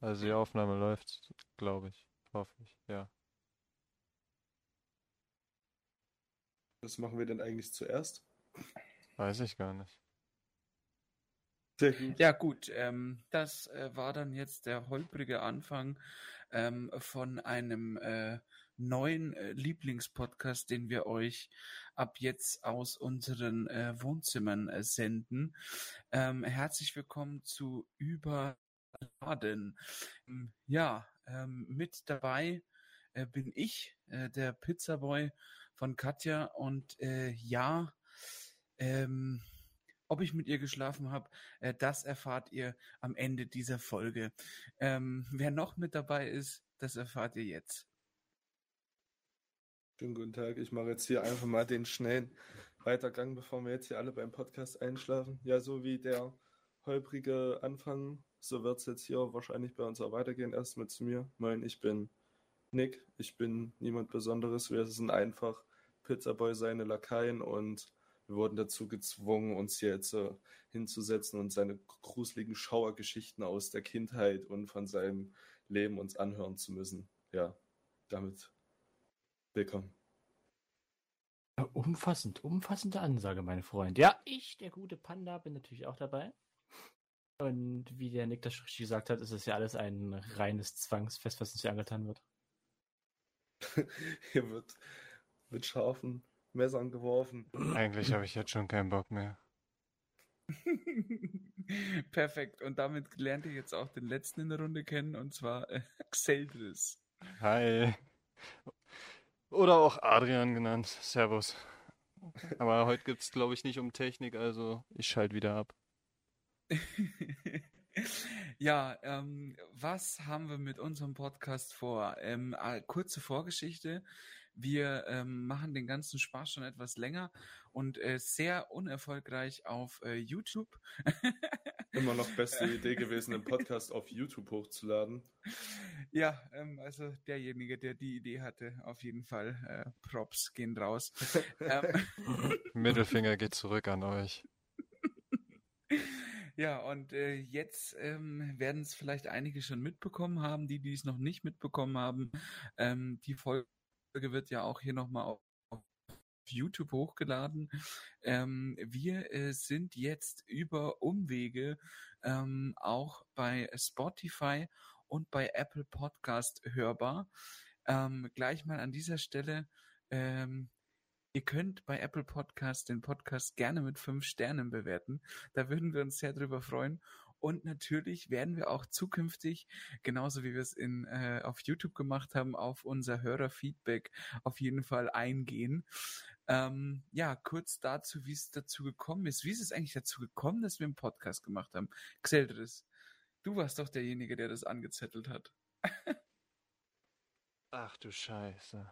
Also die Aufnahme läuft, glaube ich. Hoffe ich, ja. Was machen wir denn eigentlich zuerst? Weiß ich gar nicht. Sehr gut. Ja gut, ähm, das äh, war dann jetzt der holprige Anfang ähm, von einem äh, neuen äh, Lieblingspodcast, den wir euch ab jetzt aus unseren äh, Wohnzimmern äh, senden. Ähm, herzlich willkommen zu Überladen. Ähm, ja, ähm, mit dabei äh, bin ich, äh, der Pizzaboy von Katja und äh, ja, ähm, ob ich mit ihr geschlafen habe, äh, das erfahrt ihr am Ende dieser Folge. Ähm, wer noch mit dabei ist, das erfahrt ihr jetzt. Schönen guten Tag. Ich mache jetzt hier einfach mal den schnellen Weitergang, bevor wir jetzt hier alle beim Podcast einschlafen. Ja, so wie der holprige Anfang, so wird es jetzt hier wahrscheinlich bei uns auch weitergehen. Erstmal zu mir. Moin, ich bin Nick. Ich bin niemand Besonderes. Wir sind einfach Pizzaboy seine Lakaien und wir wurden dazu gezwungen, uns hier jetzt äh, hinzusetzen und seine gruseligen Schauergeschichten aus der Kindheit und von seinem Leben uns anhören zu müssen. Ja, damit Willkommen. Umfassend, umfassende Ansage, meine Freunde. Ja, ich, der gute Panda, bin natürlich auch dabei. Und wie der Nick das richtig gesagt hat, ist es ja alles ein reines Zwangsfest, was uns hier angetan wird. hier wird mit scharfen Messern geworfen. Eigentlich habe ich jetzt schon keinen Bock mehr. Perfekt. Und damit lernt ihr jetzt auch den letzten in der Runde kennen, und zwar äh, Xeldris. Hi. Oder auch Adrian genannt. Servus. Aber heute gibt es, glaube ich, nicht um Technik, also ich schalte wieder ab. ja, ähm, was haben wir mit unserem Podcast vor? Ähm, äh, kurze Vorgeschichte. Wir ähm, machen den ganzen Spaß schon etwas länger und äh, sehr unerfolgreich auf äh, YouTube. Immer noch beste Idee gewesen, den Podcast auf YouTube hochzuladen. Ja, ähm, also derjenige, der die Idee hatte, auf jeden Fall äh, Props gehen raus. ähm, Mittelfinger geht zurück an euch. Ja, und äh, jetzt ähm, werden es vielleicht einige schon mitbekommen haben, die, die es noch nicht mitbekommen haben. Ähm, die Folge wird ja auch hier nochmal auf YouTube hochgeladen. Ähm, wir äh, sind jetzt über Umwege ähm, auch bei Spotify und bei Apple Podcast hörbar. Ähm, gleich mal an dieser Stelle. Ihr könnt bei Apple Podcast den Podcast gerne mit fünf Sternen bewerten. Da würden wir uns sehr drüber freuen. Und natürlich werden wir auch zukünftig, genauso wie wir es in, äh, auf YouTube gemacht haben, auf unser Hörerfeedback auf jeden Fall eingehen. Ähm, ja, kurz dazu, wie es dazu gekommen ist. Wie ist es eigentlich dazu gekommen, dass wir einen Podcast gemacht haben? Xeldris, du warst doch derjenige, der das angezettelt hat. Ach du Scheiße.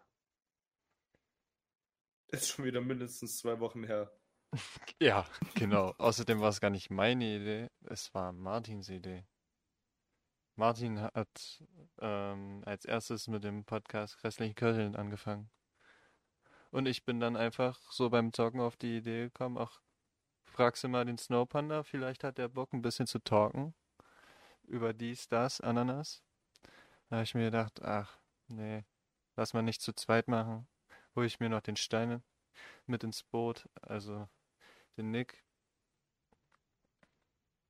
Ist schon wieder mindestens zwei Wochen her. Ja, genau. Außerdem war es gar nicht meine Idee, es war Martins Idee. Martin hat ähm, als erstes mit dem Podcast Grässliche Köcheln angefangen. Und ich bin dann einfach so beim Talken auf die Idee gekommen, ach, fragst du mal den Snow Panda, vielleicht hat der Bock ein bisschen zu talken über dies, das, Ananas. Da habe ich mir gedacht, ach, nee, lass mal nicht zu zweit machen. Hol ich mir noch den Stein mit ins Boot, also den Nick.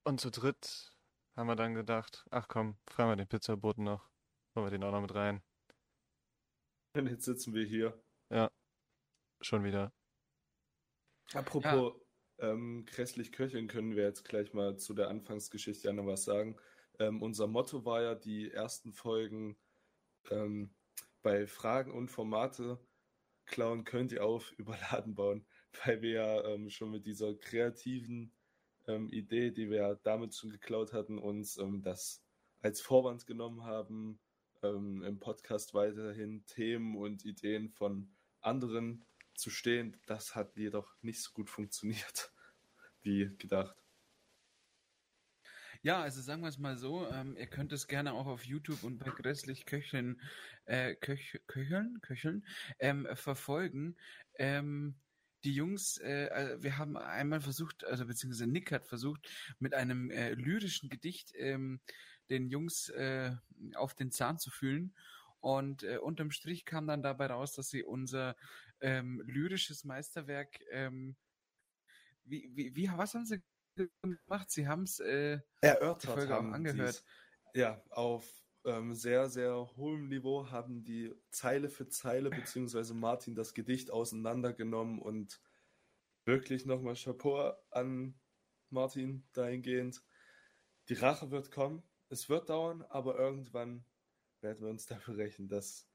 Und zu dritt haben wir dann gedacht, ach komm, fragen wir den Pizzaboten noch. Holen wir den auch noch mit rein. Und jetzt sitzen wir hier. Ja, schon wieder. Apropos ja. ähm, grässlich köcheln, können wir jetzt gleich mal zu der Anfangsgeschichte ja noch was sagen. Ähm, unser Motto war ja, die ersten Folgen ähm, bei Fragen und Formate klauen könnt ihr auf Überladen bauen weil wir ja ähm, schon mit dieser kreativen ähm, Idee, die wir damit schon geklaut hatten, uns ähm, das als Vorwand genommen haben, ähm, im Podcast weiterhin Themen und Ideen von anderen zu stehen. Das hat jedoch nicht so gut funktioniert wie gedacht. Ja, also sagen wir es mal so, ähm, ihr könnt es gerne auch auf YouTube und bei Grässlich Köcheln, äh, Köch, Köcheln, Köcheln ähm, verfolgen. Ähm, die Jungs, äh, äh, wir haben einmal versucht, also beziehungsweise Nick hat versucht, mit einem äh, lyrischen Gedicht ähm, den Jungs äh, auf den Zahn zu fühlen. Und äh, unterm Strich kam dann dabei raus, dass sie unser ähm, lyrisches Meisterwerk, ähm, wie, wie, wie, was haben sie gemacht? Sie haben es äh, erörtert, haben angehört. Ja, auf ähm, sehr, sehr hohem Niveau haben die Zeile für Zeile beziehungsweise Martin das Gedicht auseinandergenommen und wirklich nochmal Chapeau an Martin dahingehend. Die Rache wird kommen, es wird dauern, aber irgendwann werden wir uns dafür rächen. Das,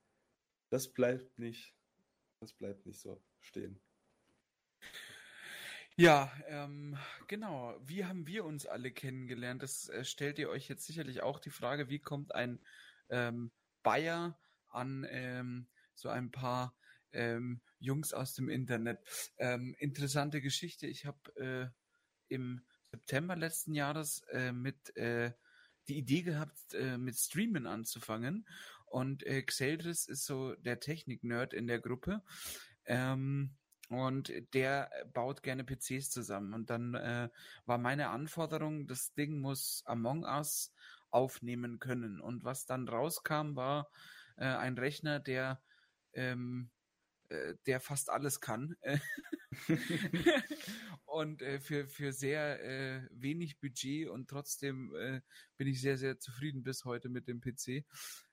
das bleibt nicht, das bleibt nicht so stehen. Ja, ähm, genau. Wie haben wir uns alle kennengelernt? Das äh, stellt ihr euch jetzt sicherlich auch die Frage, wie kommt ein ähm, Bayer an ähm, so ein paar ähm, Jungs aus dem Internet? Ähm, interessante Geschichte. Ich habe äh, im September letzten Jahres äh, mit äh, die Idee gehabt, äh, mit Streamen anzufangen. Und äh, Xeldris ist so der Technik-Nerd in der Gruppe. Ähm, und der baut gerne PCs zusammen. Und dann äh, war meine Anforderung, das Ding muss Among Us aufnehmen können. Und was dann rauskam, war äh, ein Rechner, der ähm, äh, der fast alles kann und äh, für für sehr äh, wenig Budget und trotzdem äh, bin ich sehr sehr zufrieden bis heute mit dem PC.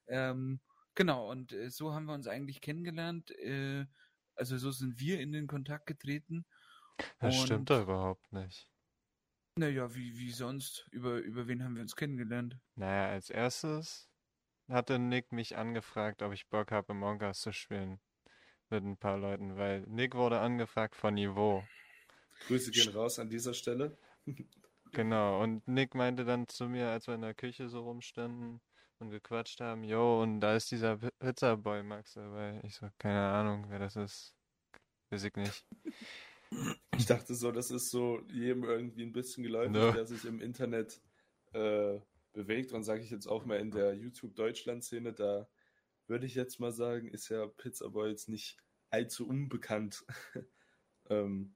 Ähm, genau und äh, so haben wir uns eigentlich kennengelernt. Äh, also so sind wir in den Kontakt getreten. Das und, stimmt doch überhaupt nicht. Naja, wie, wie sonst? Über, über wen haben wir uns kennengelernt? Naja, als erstes hatte Nick mich angefragt, ob ich Bock habe, Among Us zu spielen. Mit ein paar Leuten, weil Nick wurde angefragt von Niveau. Grüße gehen raus an dieser Stelle. genau, und Nick meinte dann zu mir, als wir in der Küche so rumstanden, und gequatscht haben, jo, und da ist dieser Pizzaboy Max dabei. Ich so, keine Ahnung, wer das ist. Weiß ich nicht. Ich dachte so, das ist so jedem irgendwie ein bisschen geläufig, no. der sich im Internet äh, bewegt. Und sage ich jetzt auch mal in der YouTube-Deutschland-Szene, da würde ich jetzt mal sagen, ist ja Pizzaboy jetzt nicht allzu unbekannt. ähm,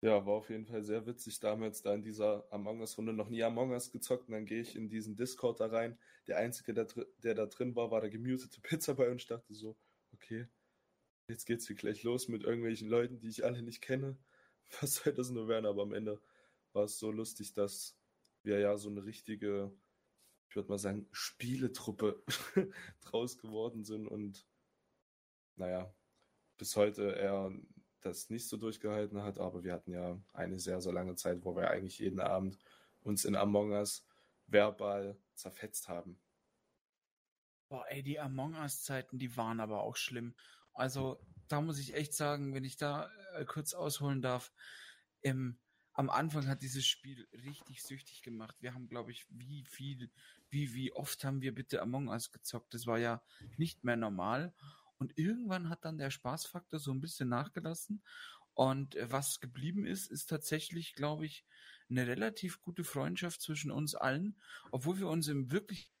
ja, war auf jeden Fall sehr witzig damals da in dieser Among Us-Runde. Noch nie Among Us gezockt und dann gehe ich in diesen Discord da rein. Der Einzige, der, der da drin war, war der gemutete Pizza bei und ich dachte so, okay, jetzt geht's hier gleich los mit irgendwelchen Leuten, die ich alle nicht kenne. Was soll das nur werden? Aber am Ende war es so lustig, dass wir ja so eine richtige, ich würde mal sagen, Spieletruppe draus geworden sind und naja, bis heute eher das nicht so durchgehalten hat, aber wir hatten ja eine sehr, sehr lange Zeit, wo wir eigentlich jeden Abend uns in Among Us verbal zerfetzt haben. Boah, ey, die Among Us-Zeiten, die waren aber auch schlimm. Also, da muss ich echt sagen, wenn ich da äh, kurz ausholen darf, ähm, am Anfang hat dieses Spiel richtig süchtig gemacht. Wir haben, glaube ich, wie viel, wie, wie oft haben wir bitte Among Us gezockt? Das war ja nicht mehr normal. Und irgendwann hat dann der Spaßfaktor so ein bisschen nachgelassen. Und äh, was geblieben ist, ist tatsächlich, glaube ich, eine relativ gute Freundschaft zwischen uns allen, obwohl wir uns im wirklich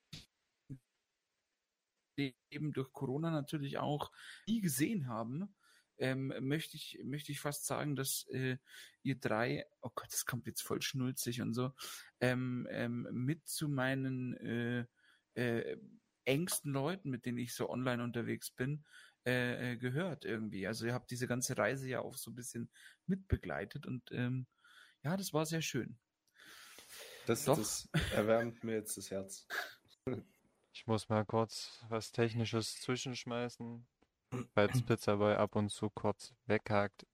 eben durch Corona natürlich auch nie gesehen haben, ähm, möchte ich möchte ich fast sagen, dass äh, ihr drei, oh Gott, das kommt jetzt voll schnulzig und so, ähm, ähm, mit zu meinen äh, äh, engsten Leuten, mit denen ich so online unterwegs bin, äh, äh, gehört irgendwie. Also ihr habt diese ganze Reise ja auch so ein bisschen mitbegleitet und ähm, ja, das war sehr schön. Das, Doch. das erwärmt mir jetzt das Herz. Ich muss mal kurz was Technisches zwischenschmeißen, falls Pizzaboy ab und zu kurz weghakt.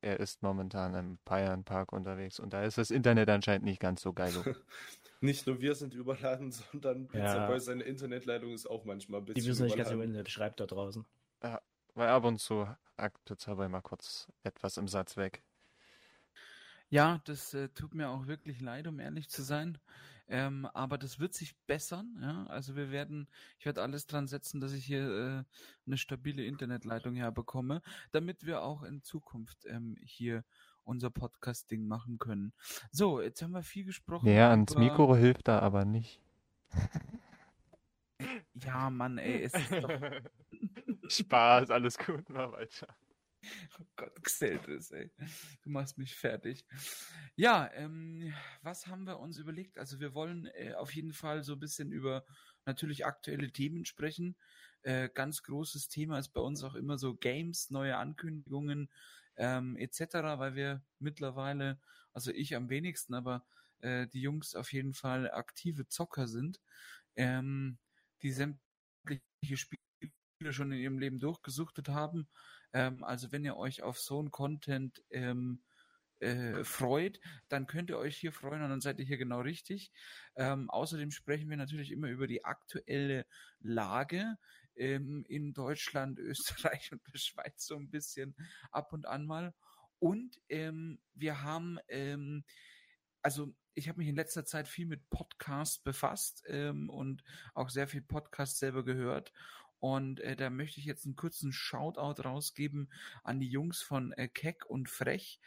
Er ist momentan im Bayern Park unterwegs und da ist das Internet anscheinend nicht ganz so geil. Nicht nur wir sind überladen, sondern ja. Boy, seine Internetleitung ist auch manchmal ein bisschen. Die wissen nicht ganz über Internet, schreibt da draußen. Ja, weil ab und zu hakt Pizzaboy mal kurz etwas im Satz weg. Ja, das äh, tut mir auch wirklich leid, um ehrlich zu sein. Ähm, aber das wird sich bessern. Ja? Also wir werden, ich werde alles dran setzen, dass ich hier äh, eine stabile Internetleitung herbekomme, damit wir auch in Zukunft ähm, hier unser Podcast-Ding machen können. So, jetzt haben wir viel gesprochen. Ja, ans Mikro hilft da aber nicht. Ja, Mann, ey, es ist doch... Spaß, alles gut, mal weiter. Oh Gott, Xeltris, ey. Du machst mich fertig. Ja, ähm, was haben wir uns überlegt? Also wir wollen äh, auf jeden Fall so ein bisschen über natürlich aktuelle Themen sprechen. Äh, ganz großes Thema ist bei uns auch immer so Games, neue Ankündigungen ähm, etc., weil wir mittlerweile, also ich am wenigsten, aber äh, die Jungs auf jeden Fall aktive Zocker sind, ähm, die sämtliche Spiele schon in ihrem Leben durchgesuchtet haben. Ähm, also wenn ihr euch auf so ein Content ähm, äh, freut, dann könnt ihr euch hier freuen und dann seid ihr hier genau richtig. Ähm, außerdem sprechen wir natürlich immer über die aktuelle Lage ähm, in Deutschland, Österreich und der Schweiz so ein bisschen ab und an mal. Und ähm, wir haben, ähm, also ich habe mich in letzter Zeit viel mit Podcasts befasst ähm, und auch sehr viel Podcast selber gehört. Und äh, da möchte ich jetzt einen kurzen Shoutout rausgeben an die Jungs von äh, Keck und Frech.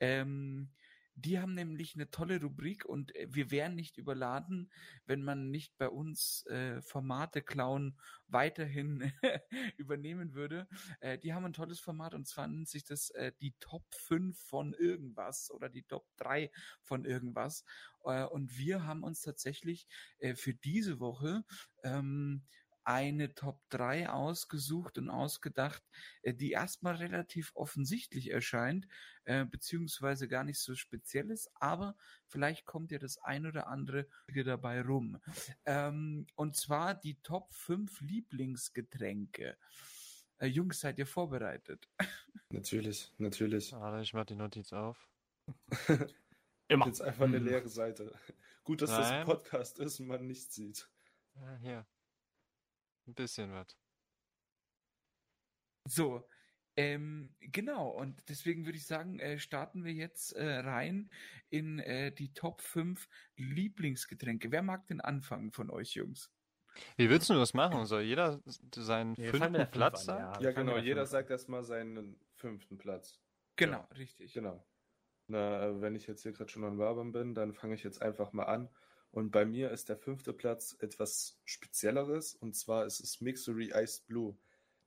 Ähm, die haben nämlich eine tolle Rubrik und äh, wir wären nicht überladen, wenn man nicht bei uns äh, Formate klauen weiterhin übernehmen würde. Äh, die haben ein tolles Format und zwar nennt sich das äh, die Top 5 von irgendwas oder die Top 3 von irgendwas. Äh, und wir haben uns tatsächlich äh, für diese Woche ähm, eine Top 3 ausgesucht und ausgedacht, äh, die erstmal relativ offensichtlich erscheint, äh, beziehungsweise gar nicht so speziell ist, aber vielleicht kommt ja das ein oder andere dabei rum. Ähm, und zwar die Top 5 Lieblingsgetränke. Äh, Jungs, seid ihr vorbereitet? Natürlich, natürlich. Warte, ich mach die Notiz auf. Immer. Jetzt einfach eine Mhm. leere Seite. Gut, dass das ein Nein. Podcast ist und man nichts sieht. Ja, hier. Ein bisschen was. So, ähm, genau, und deswegen würde ich sagen, äh, starten wir jetzt äh, rein in äh, die Top 5 Lieblingsgetränke. Wer mag den anfangen von euch, Jungs? Wie willst du das machen? Soll jeder seinen mit fünften Platz an, sagen? ja. Ja, genau. Jeder sagt erstmal seinen fünften Platz. Genau, richtig. Genau. Na, äh, wenn ich jetzt hier gerade schon am Wabern bin, dann fange ich jetzt einfach mal an. Und bei mir ist der fünfte Platz etwas Spezielleres. Und zwar ist es Mixery Iced Blue.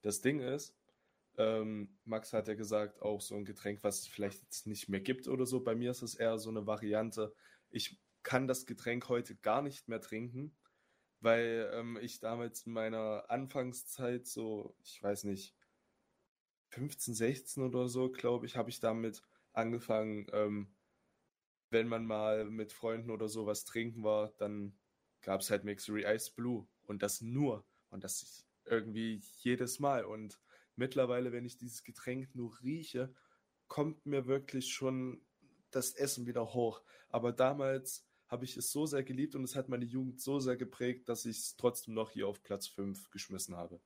Das Ding ist, ähm, Max hat ja gesagt, auch so ein Getränk, was es vielleicht jetzt nicht mehr gibt oder so. Bei mir ist es eher so eine Variante. Ich kann das Getränk heute gar nicht mehr trinken, weil ähm, ich damals in meiner Anfangszeit so, ich weiß nicht, 15, 16 oder so, glaube ich, habe ich damit angefangen, ähm, wenn man mal mit Freunden oder sowas trinken war, dann gab es halt Mixery Ice Blue und das nur und das irgendwie jedes Mal und mittlerweile, wenn ich dieses Getränk nur rieche, kommt mir wirklich schon das Essen wieder hoch. Aber damals habe ich es so sehr geliebt und es hat meine Jugend so sehr geprägt, dass ich es trotzdem noch hier auf Platz 5 geschmissen habe.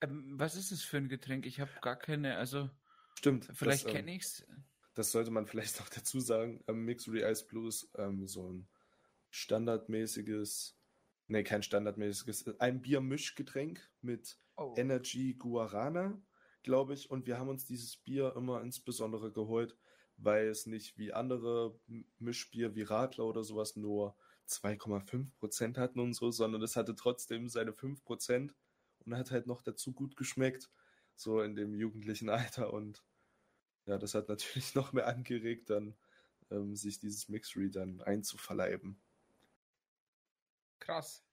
Ähm, was ist es für ein Getränk? Ich habe gar keine, also Stimmt. vielleicht ähm, kenne ich's. Das sollte man vielleicht noch dazu sagen. Ähm, Mixery Ice Blue ist ähm, so ein standardmäßiges, nee, kein standardmäßiges, ein Biermischgetränk mit Oh. Energy Guarana, glaube ich. Und wir haben uns dieses Bier immer insbesondere geholt, weil es nicht wie andere Mischbier wie Radler oder sowas nur 2,5% hatten und so, sondern es hatte trotzdem seine 5% und hat halt noch dazu gut geschmeckt, so in dem jugendlichen Alter. Und ja, das hat natürlich noch mehr angeregt, dann ähm, sich dieses Mixery dann einzuverleiben. Krass.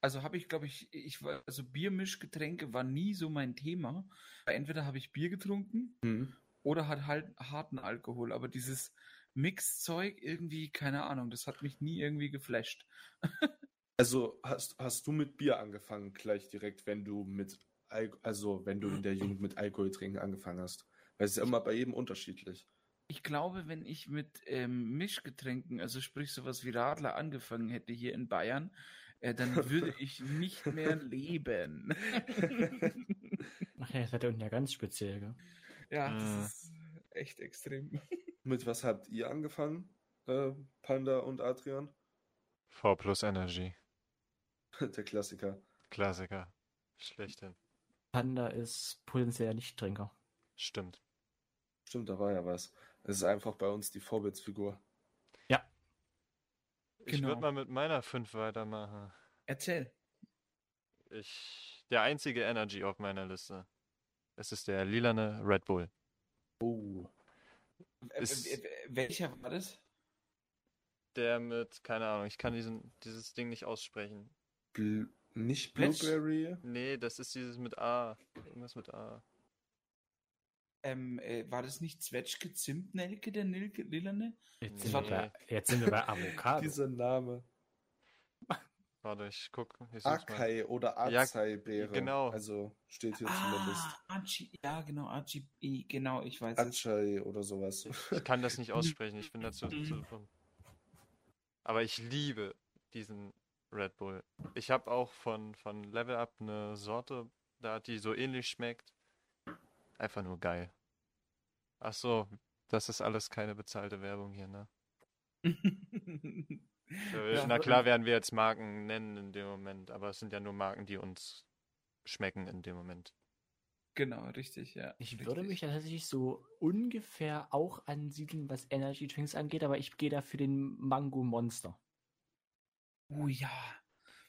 Also habe ich, glaube ich, ich war, also Biermischgetränke war nie so mein Thema. Entweder habe ich Bier getrunken oder hat halt harten Alkohol, aber dieses Mixzeug irgendwie, keine Ahnung, das hat mich nie irgendwie geflasht. Also hast, hast du mit Bier angefangen, gleich direkt, wenn du mit Al also wenn du in der Jugend mit Alkohol trinken angefangen hast? Weil es ist ja immer bei jedem unterschiedlich. Ich glaube, wenn ich mit ähm, Mischgetränken, also sprich sowas wie Radler angefangen hätte hier in Bayern, äh, dann würde ich nicht mehr leben. Ach ja, das wird ja unten ja ganz speziell, gell? ja, Mhm. das ist echt extrem. Mit was habt ihr angefangen, äh, Panda und Adrian? V plus Energy. Der Klassiker. Klassiker. Schlechthin. Panda ist potenzieller Nichttrinker. Stimmt. Stimmt, da war ja was. Es ist einfach bei uns die Vorbildsfigur. Ich Genau. würde mal mit meiner 5 weitermachen. Erzähl. Ich. Der einzige Energy auf meiner Liste. Es ist der lilane Red Bull. Oh. Äh, Ist- äh, welcher war das? Der mit, keine Ahnung, ich kann diesen, dieses Ding nicht aussprechen. Bl nicht Blueberry? Nee, das ist dieses mit A. Irgendwas mit A. Ähm, äh, war das nicht Zwetschge Zimtnelke, der Nilke, Lilane? Jetzt Nee. sind, wir bei, jetzt sind wir bei Avocado. Dieser Name. Warte, ich guck. Ich. Akai oder Ja, Acai-Beere. genau. Also steht hier zumindest. Ah, Achi, ja, genau, Achi, I, genau, ich weiß es. Acai oder sowas. Ich kann das nicht aussprechen, ich bin dazu zu dumm. Aber ich liebe diesen Red Bull. Ich habe auch von, von Level Up eine Sorte, da die so ähnlich schmeckt. Einfach nur geil. Ach so, das ist alles keine bezahlte Werbung hier, ne? Ja, Na klar werden wir jetzt Marken nennen in dem Moment, aber es sind ja nur Marken, die uns schmecken in dem Moment. Genau, richtig, ja. Ich richtig. würde mich tatsächlich so ungefähr auch ansiedeln, was Energy Drinks angeht, aber ich gehe da für den Mango Monster. Oh ja,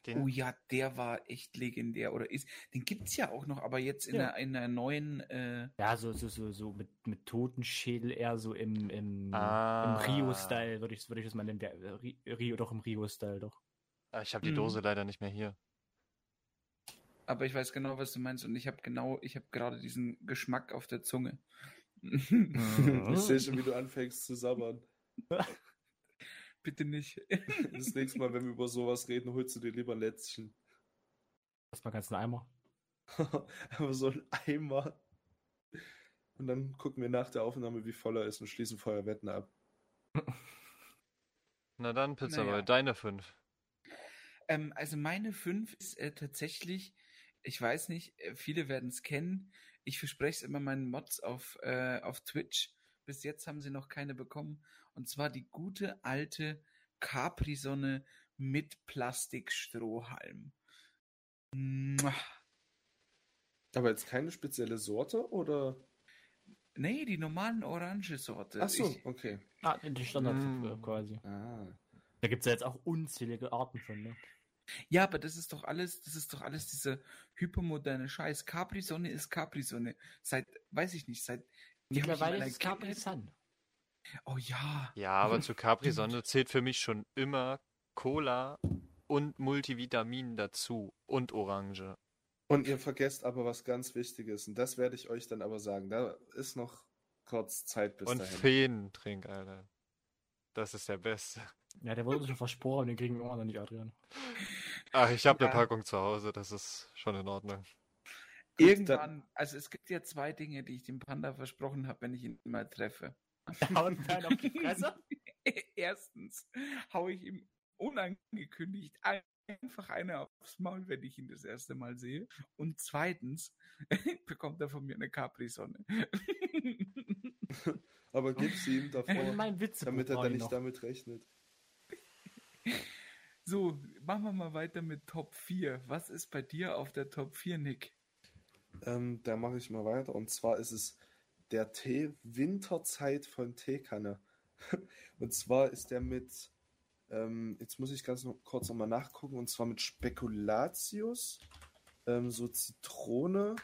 Den, oh ja, der war echt legendär. Oder ist, den gibt's ja auch noch, aber jetzt in, Ja. einer, in einer neuen, äh, Ja, so, so, so, so mit, mit Totenschädel eher so im, im, Ah. im Rio-Style, würde ich, würde ich das mal nennen. Der, Rio, doch im Rio-Style, doch. Ah, ich habe die Mhm. Dose leider nicht mehr hier. aber ich weiß genau, was du meinst und ich habe genau, ich habe gerade diesen Geschmack auf der Zunge. Ich sehe schon, wie du anfängst zu sabbern. Bitte nicht. Das nächste Mal, wenn wir über sowas reden, holst du dir lieber ein Lätzchen. Erstmal ganz einen Eimer. Aber so ein Eimer. Und dann gucken wir nach der Aufnahme, wie voll er ist und schließen vorher Wetten ab. Na dann, Pizza Naja. Boy, deine fünf. Ähm, also meine 5 ist äh, tatsächlich, ich weiß nicht, äh, viele werden es kennen. Ich verspreche es immer meinen Mods auf, äh, auf Twitch. Bis jetzt haben sie noch keine bekommen. Und zwar die gute alte Capri-Sonne mit Plastikstrohhalm. Aber jetzt keine spezielle Sorte oder? Nee, die normalen Orange-Sorte. Ach so, Ich- okay. Ah, die Standard Mm. quasi. Ah. Da gibt es ja jetzt auch unzählige Arten von, ne? Ja, aber das ist doch alles, das ist doch alles dieser hypermoderne Scheiß. Capri-Sonne ist Capri-Sonne. Seit, weiß ich nicht, seit. Mittlerweile ist es Capri Kindheit- Sun. Oh ja. Ja, aber zu Capri-Sonne zählt für mich schon immer Cola und Multivitamin dazu und Orange. Und ihr vergesst aber was ganz Wichtiges. Und das werde ich euch dann aber sagen. Da ist noch kurz Zeit bis und dahin. Feentrink, Alter. Das ist der Beste. Ja, der wurde uns schon versprochen, den kriegen wir immer noch nicht, Adrian. Ach, ich habe Ja. eine Packung zu Hause, das ist schon in Ordnung. Irgendwann, also es gibt ja zwei Dinge, die ich dem Panda versprochen habe, wenn ich ihn mal treffe. Hauen wir einen auf die Fresse? Erstens hau ich ihm unangekündigt einfach eine aufs Maul, wenn ich ihn das erste Mal sehe. Und zweitens bekommt er von mir eine Capri-Sonne. Aber gib sie ihm Und davor, damit er dann nicht damit rechnet. so, machen wir mal weiter mit Top 4. Was ist bei dir auf der Top 4, Nick? Ähm, da mache ich mal weiter. Und zwar ist es der Tee Winterzeit von Teekanne. Und zwar ist der mit, ähm, jetzt muss ich ganz noch kurz nochmal nachgucken, und zwar mit Spekulatius, ähm, so Zitrone,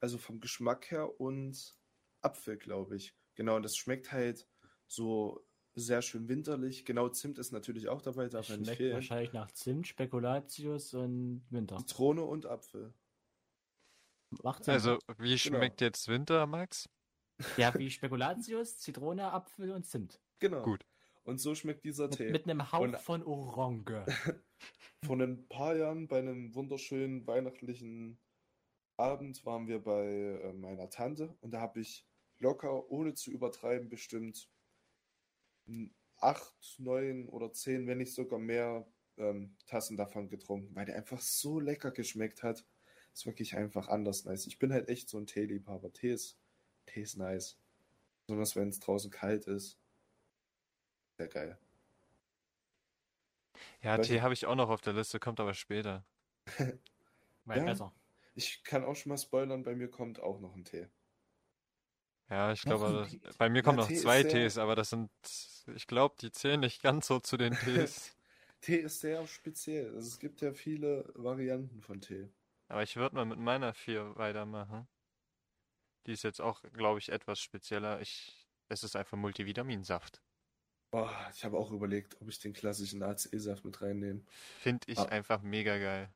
also vom Geschmack her und Apfel, glaube ich. Genau, und das schmeckt halt so sehr schön winterlich. Genau, Zimt ist natürlich auch dabei, darf ja nicht Schmeckt fehlen. wahrscheinlich nach Zimt, Spekulatius und Winter. Zitrone und Apfel. Also, wie schmeckt jetzt Winter, Max? Ja, wie Spekulatius, Zitrone, Apfel und Zimt. Genau. Gut. Und so schmeckt dieser Mit, Tee. mit einem Hauch Und- von Orange. Vor ein paar Jahren bei einem wunderschönen weihnachtlichen Abend waren wir bei äh, meiner Tante und da habe ich locker, ohne zu übertreiben, bestimmt acht, neun oder zehn, wenn nicht sogar mehr ähm, Tassen davon getrunken, weil der einfach so lecker geschmeckt hat. Ist wirklich einfach anders nice. Ich bin halt echt so ein Teeliebhaber. Tee ist, Tee ist nice. Besonders wenn es draußen kalt ist. Sehr geil. Ja, Weiß Tee habe ich auch noch auf der Liste, kommt aber später. Weil Ja. besser. Ich kann auch schon mal spoilern, bei mir kommt auch noch ein Tee. Ja, ich Noch glaube, ein das, bei mir kommen Ja, noch Tee zwei sehr- Tees, aber das sind, ich glaube, die zählen nicht ganz so zu den Tees. Tee ist sehr speziell. Also es gibt ja viele Varianten von Tee. aber ich würde mal mit meiner vier weitermachen. Die ist jetzt auch, glaube ich, etwas spezieller. Ich, es ist einfach Multivitaminsaft. Boah, ich habe auch überlegt, ob ich den klassischen ACE-Saft mit reinnehme. Finde ich Ah. einfach mega geil.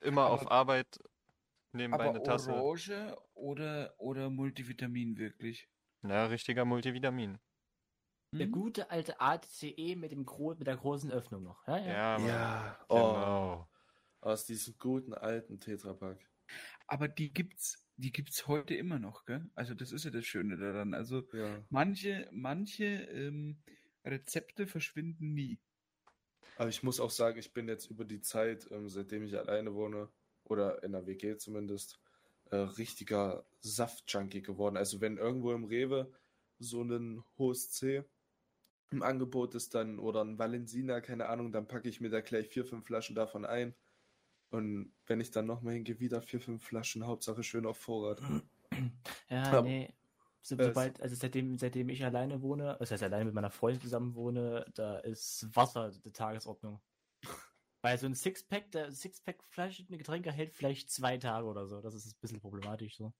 Immer auf Aber- Arbeit nebenbei Aber eine Tasse. Orange oder, oder Multivitamin wirklich? Na, richtiger Multivitamin. Der Hm? gute alte ACE mit, dem gro mit der großen Öffnung noch. Ja, ja. Ja. Ja, oh, Genau. aus diesem guten alten Tetrapack. Aber die gibt's, die gibt's heute immer noch, gell? Also das ist ja das Schöne daran. Also Ja. manche, manche ähm, Rezepte verschwinden nie. Aber ich muss auch sagen, ich bin jetzt über die Zeit, ähm, seitdem ich alleine wohne, oder in der WG zumindest, äh, richtiger Saftjunkie geworden. Also wenn irgendwo im Rewe so ein hohes C im Angebot ist dann, oder ein Valensina, keine Ahnung, dann packe ich mir da gleich vier, fünf Flaschen davon ein. Und wenn ich dann nochmal hingehe, wieder vier, fünf Flaschen, Hauptsache schön auf Vorrat. Ja, Aber- nee. So, Äh, sobald, also seitdem, seitdem ich alleine wohne, das heißt alleine mit meiner Freundin zusammen wohne, da ist Wasser die Tagesordnung. Weil so ein Sixpack, der Sixpack-Flasche, eine Getränke hält vielleicht zwei Tage oder so. Das ist ein bisschen problematisch so.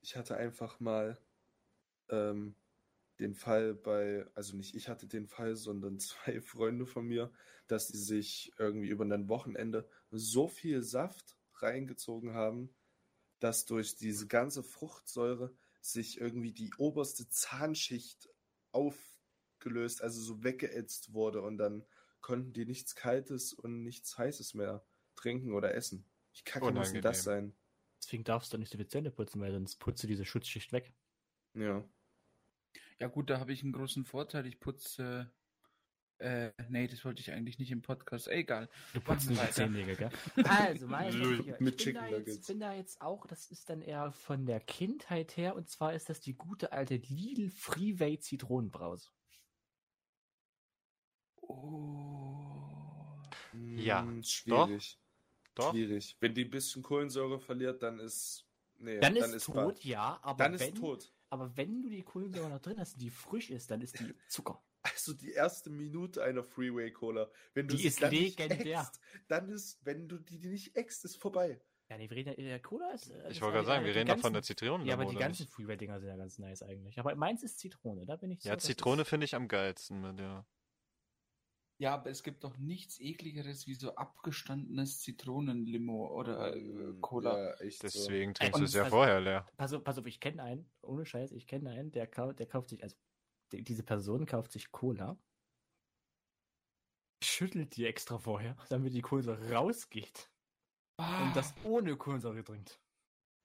Ich hatte einfach mal ähm, den Fall bei, also nicht ich hatte den Fall, sondern zwei Freunde von mir, dass sie sich irgendwie über ein Wochenende so viel Saft reingezogen haben, dass durch diese ganze Fruchtsäure sich irgendwie die oberste Zahnschicht aufgelöst, also so weggeätzt wurde und dann konnten die nichts Kaltes und nichts Heißes mehr trinken oder essen. Wie kacke muss denn das sein? Deswegen darfst du nicht so die Zähne putzen, weil sonst putzt du diese Schutzschicht weg. Ja. Ja gut, da habe ich einen großen Vorteil. Ich putze. Äh, nee, das wollte ich eigentlich nicht im Podcast. Egal. Du putzt weiter. Zehennägel, gell? Also, meine Herren, Mit ich bin Chicken da, jetzt, Nuggets. bin da jetzt auch, das ist dann eher von der Kindheit her, und zwar ist das die gute alte Lidl Freeway Zitronenbrause. Oh. Ja, Hm, schwierig. Doch? Schwierig. Wenn die ein bisschen Kohlensäure verliert, dann ist. Nee, Dann ist tot, ba- ja, aber Dann wenn, ist tot. Aber wenn du die Kohlensäure noch drin hast und die frisch ist, dann ist die Zucker. Also die erste Minute einer Freeway Cola. Wenn du Die sie ist dann nicht legendär. äxt, dann ist, wenn du die nicht äxt, ist vorbei. Ja, nee, wir reden ja, der Cola ist. äh, Ich ist wollte gerade sagen, wir die reden doch von ganzen- der Zitrone. Ja, aber die ganzen nicht? Freeway-Dinger sind ja ganz nice eigentlich. Aber meins ist Zitrone, da bin ich so. Ja, das Zitrone finde ich am geilsten mit, ja. Ja, aber es gibt doch nichts ekligeres wie so abgestandenes Zitronenlimo oder äh, Cola. Ja, echt so. Deswegen trinkst Und du es ja also- vorher leer. Pass auf, pass auf, ich kenne einen, ohne Scheiß, ich kenne einen, der, kau der kauft sich, also die, diese Person kauft sich Cola, schüttelt die extra vorher, damit die Kohlensäure rausgeht Ah, und das ohne Kohlensäure trinkt.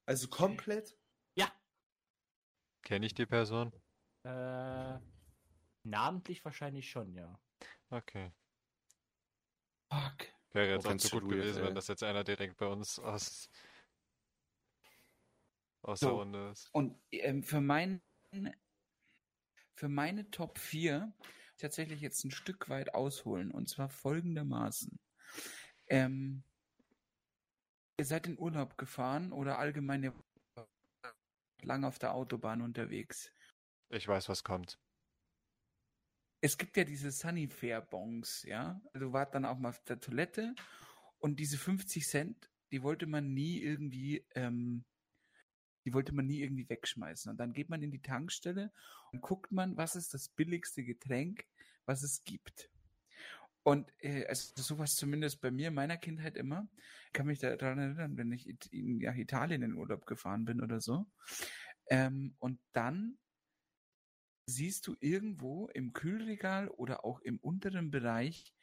Also komplett? Ja. Kenne ich die Person? Äh, namentlich wahrscheinlich schon, ja. Okay. fuck. Wäre jetzt Auch wenn's zu gut weird, gewesen, ey. wenn das jetzt einer direkt bei uns aus, aus So. der Runde ist. Und ähm, für, mein, für meine Top 4 tatsächlich jetzt ein Stück weit ausholen. Und zwar folgendermaßen. Ähm, ihr seid in Urlaub gefahren oder allgemein lang auf der Autobahn unterwegs. Ich weiß, was kommt. Es gibt ja diese Sunnyfair-Bongs, ja. Du wart dann auch mal auf der Toilette und diese 50 Cent, die wollte man nie irgendwie, ähm, die wollte man nie irgendwie wegschmeißen. Und dann geht man in die Tankstelle und guckt man, was ist das billigste Getränk, was es gibt. Und äh, also sowas zumindest bei mir in meiner Kindheit immer. Ich kann mich daran erinnern, wenn ich in, ja, Italien in Urlaub gefahren bin oder so. Ähm, und dann siehst du irgendwo im Kühlregal oder auch im unteren Bereich,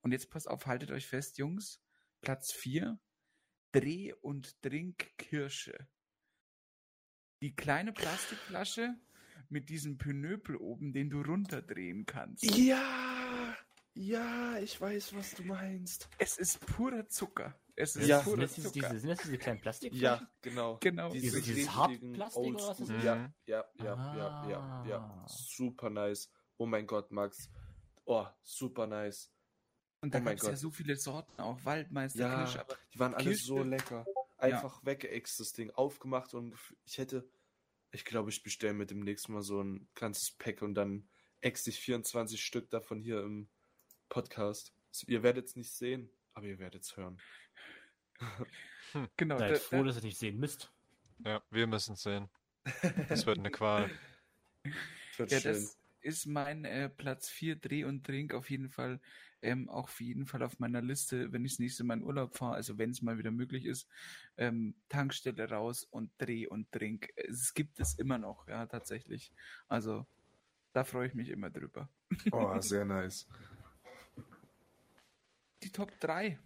und jetzt passt auf, haltet euch fest, Jungs, Platz 4, Dreh- und Trinkkirsche. Die kleine Plastikflasche mit diesem Pinöpel oben, den du runterdrehen kannst. Ja! Ja, ich weiß, was du meinst. Es ist purer Zucker. Es ist Ja. Sind purer das diese, sind das diese kleinen Plastikflaschen? Ja, genau. Genau. Dieses- Diese dieses richtigen Hartplastik oder was das ist? Ja, Mhm. ja, ja, ja, ja, ja. Ah. Super nice. Oh mein Gott, Max. Oh, super nice. Und da Oh mein gab es ja Gott. so viele Sorten, auch Waldmeister, Ja, Kirsch, aber die waren alle so lecker. Einfach weggeext, das Ding. Aufgemacht und ich hätte, ich glaube, ich bestelle mit dem nächsten Mal so ein ganzes Pack und dann ex ich 24 Stück davon hier im Podcast. Ihr werdet es nicht sehen, aber ihr werdet es hören. Genau, Seid da, froh, da, dass ihr nicht sehen müsst. Ja, wir müssen es sehen. Das wird eine Qual. Wird ja, schön. das ist mein äh, Platz 4 Dreh und Trink auf jeden Fall, ähm, auch auf jeden Fall auf meiner Liste, wenn ich das nächste Mal in Urlaub fahre, also wenn es mal wieder möglich ist, ähm, Tankstelle raus und Dreh und Trink. Es gibt es immer noch, ja, tatsächlich. Also, da freue ich mich immer drüber. Oh, sehr nice. Die Top 3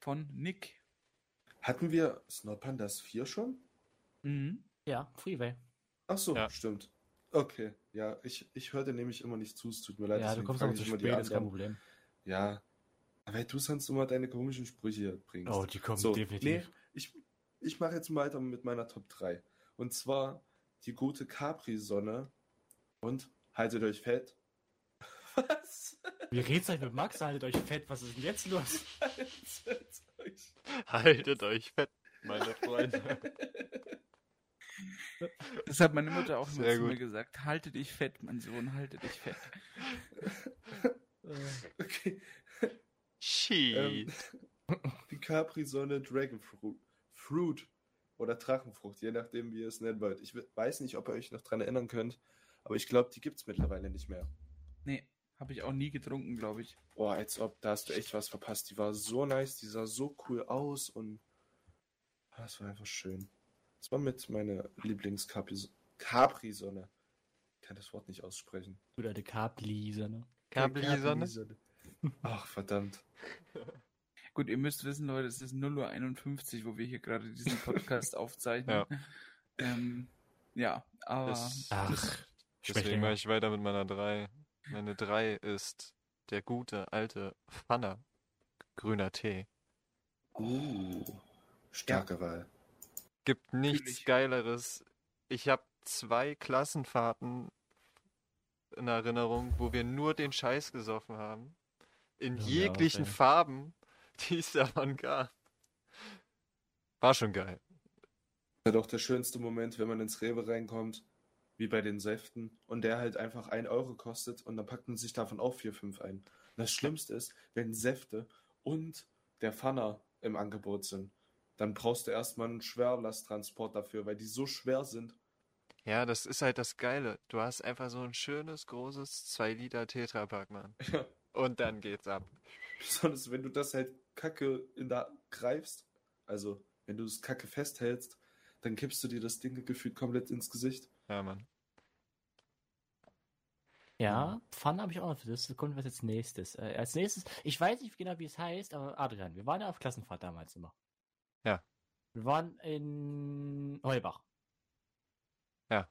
von Nick. Hatten wir Snowpandas 4 schon? Mhm. Ja, Freeway. Ach so, Ja. stimmt. Okay, ja, ich, ich hörte nämlich immer nicht zu, es tut mir leid. Ja, du kommst aber zu spät, ist kein. Problem. Ja, weil du sonst immer deine komischen Sprüche bringst. Oh, die kommen So, definitiv. Nee, ich, ich mache jetzt mal weiter mit meiner Top 3. Und zwar die gute Capri-Sonne und haltet euch fett. Was? Wie du eigentlich mit Max? Haltet euch fett, was ist denn jetzt los? Haltet euch. Haltet euch fett, meine Freunde. Das hat meine Mutter auch immer Sehr zu mir gesagt. Halte dich fett, mein Sohn, halte dich fett. Okay. Shit. Ähm, die Capri-Sonne Dragonfruit. Fruit oder Drachenfrucht, je nachdem, wie ihr es nennen wollt. Ich we- weiß nicht, ob ihr euch noch dran erinnern könnt, aber ich glaube, die gibt es mittlerweile nicht mehr. Nee, habe ich auch nie getrunken, glaube ich. Boah, als ob, da hast du echt was verpasst. Die war so nice, die sah so cool aus und ah, das war einfach schön. Das war mit meiner Lieblings-Capri-Sonne. Ich kann das Wort nicht aussprechen. Du ne? Capri-Sonne? Capri-Sonne. Ach, verdammt. Gut, ihr müsst wissen, Leute, es ist 0.51 Uhr, wo wir hier gerade diesen Podcast aufzeichnen. Ja. Ähm, ja, aber Das, Ach, deswegen mache ich weiter mit meiner 3. Meine 3 ist der gute alte Pfanner. Grüner Tee. Uh, starke Wahl. Gibt nichts Natürlich. Geileres. Ich habe zwei Klassenfahrten in Erinnerung, wo wir nur den Scheiß gesoffen haben. In Ja, jeglichen okay. Farben, die es davon gab. War schon geil. Das ist doch der schönste Moment, wenn man ins Rewe reinkommt, wie bei den Säften, und der halt einfach 1 Euro kostet und dann packt man sich davon auch 4, 5 ein. Und das Schlimmste ist, wenn Säfte und der Pfanner im Angebot sind, dann brauchst du erstmal einen Schwerlasttransport dafür, weil die so schwer sind. Ja, das ist halt das Geile. Du hast einfach so ein schönes, großes 2 Liter Tetrapack, Mann. Ja. Und dann geht's ab. Besonders wenn du das halt kacke in der greifst, also wenn du das kacke festhältst, dann kippst du dir das Ding gefühlt komplett ins Gesicht. Ja, Mann. Ja, Pfanne habe ich auch noch. Das kommt was als nächstes. Äh, als nächstes, ich weiß nicht genau, wie es heißt, aber Adrian, wir waren ja auf Klassenfahrt damals immer. Ja. Wir waren in Heubach. Ja.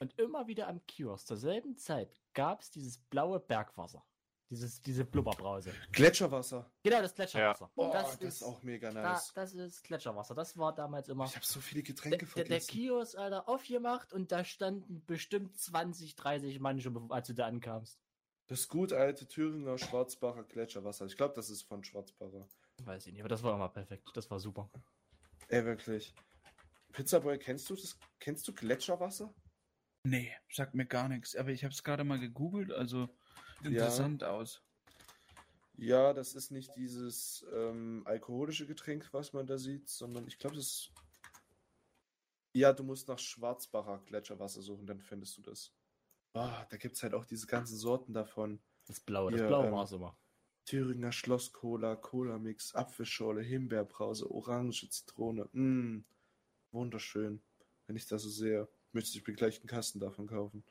Und immer wieder am Kiosk zur selben Zeit gab es dieses blaue Bergwasser. Dieses, diese Blubberbrause. Gletscherwasser. Genau, das Gletscherwasser. Oh, das, das, ist auch mega da, nice. das ist Gletscherwasser. Das war damals immer. Ich habe so viele Der, Getränke der, der vergessen. Kiosk, Alter, aufgemacht und da standen bestimmt 20, 30 Mann schon, bevor- als du da ankamst. Das gut alte Thüringer Schwarzbacher Gletscherwasser. Ich glaube, das ist von Schwarzbacher. Weiß ich nicht, aber das war immer perfekt. Das war super. Ey, wirklich. Pizzaboy, kennst du das? Kennst du Gletscherwasser? nee, sagt mir gar nichts. Aber ich habe es gerade mal gegoogelt, also sieht Ja. interessant aus. Ja, das ist nicht dieses ähm, alkoholische Getränk, was man da sieht, sondern ich glaube, das ist. Ja, du musst nach Schwarzbacher Gletscherwasser suchen, dann findest du das. Ah, da gibt es halt auch diese ganzen Sorten davon. Das Blaue, das Ja, Blaue ähm, war es immer. Thüringer Schloss-Cola, Cola-Mix, Apfelschorle, Himbeerbrause, Orange, Zitrone. Mm, wunderschön. Wenn ich das so sehe, möchte ich mir gleich einen Kasten davon kaufen.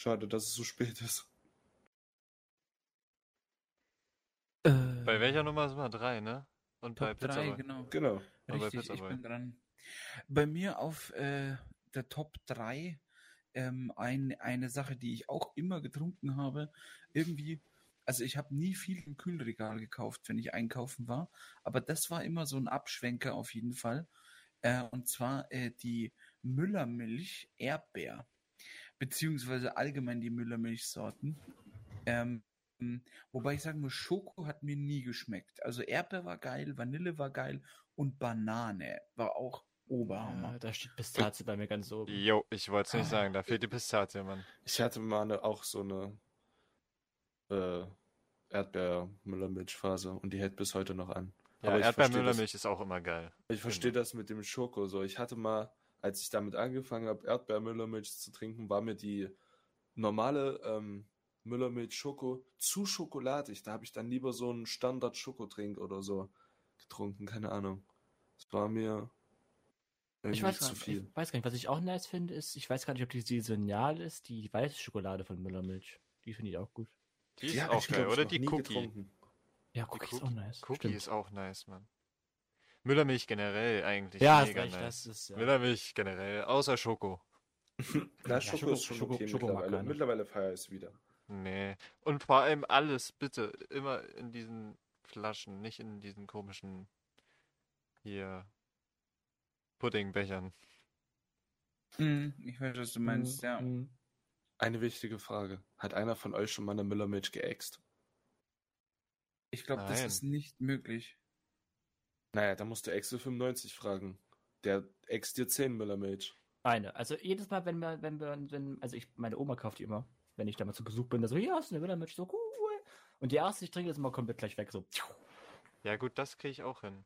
Schade, dass es so spät ist. Bei welcher Nummer sind wir? Drei, ne? Und bei Top 3, Pizza Boy. genau. Genau. Bei Richtig, Pizza ich Boy. bin dran. Bei mir auf äh, der Top 3 ähm, ein, eine Sache, die ich auch immer getrunken habe. Irgendwie, also ich habe nie viel im Kühlregal gekauft, wenn ich einkaufen war, aber das war immer so ein Abschwenker auf jeden Fall. Äh, und zwar äh, die Müllermilch Erdbeer, beziehungsweise allgemein die Müllermilchsorten. Ähm, wobei ich sagen muss, Schoko hat mir nie geschmeckt. Also Erdbeer war geil, Vanille war geil und Banane war auch Oberhammer. Ja, da steht Pistazie bei mir ganz oben. Jo, ich wollte es nicht Ah. sagen, da fehlt die Pistazie, Mann. Ich hatte mal eine, auch so eine äh, Erdbeer-Müllermilchphase und die hält bis heute noch an. Ja, Aber ich verstehe Erdbeermüllermilch ist auch immer geil. Ich verstehe das mit dem Schoko so. Ich hatte mal, als ich damit angefangen habe, Erdbeermüllermilch zu trinken, war mir die normale ähm, Müllermilch Schoko zu schokoladig. Da habe ich dann lieber so einen Standard Schokotrink oder so getrunken, keine Ahnung. Das war mir irgendwie Ich weiß, zu viel. ich weiß gar nicht, was ich auch nice finde, ist, ich weiß gar nicht, ob die saisonal ist, die weiße Schokolade von Müllermilch. Die finde ich auch gut. Die ist hab auch geil, oder? Die Cookie. getrunken. Ja, Die Cookie ist auch nice. Cookie Stimmt. ist auch nice, Mann. Müllermilch generell eigentlich ja, mega recht, nice. das ist ja. Müllermilch generell, außer Schoko. Na, Ja, Schoko, Schoko- ist schon Schoko- okay Schoko mittlerweile. keiner. Mittlerweile feiere ich es wieder. Nee. Und vor allem alles, bitte, immer in diesen Flaschen, nicht in diesen komischen hier Puddingbechern. Hm, ich weiß, was du meinst, Mm, ja. mm. Eine wichtige Frage. Hat einer von euch schon mal eine Müllermilch geäxt? Ich glaube, das ist nicht möglich. Naja, da musst du Excel 95 fragen. Der äxt dir 10 Müllermilch. Eine. Also jedes Mal, wenn wir, wenn wir, wenn, also ich, meine Oma kauft die immer, wenn ich da mal zu Besuch bin, da so, hier hast du eine Müllermilch, so cool. Und die erste, die ich trinke, ist immer komplett gleich weg, so. Ja gut, das kriege ich auch hin.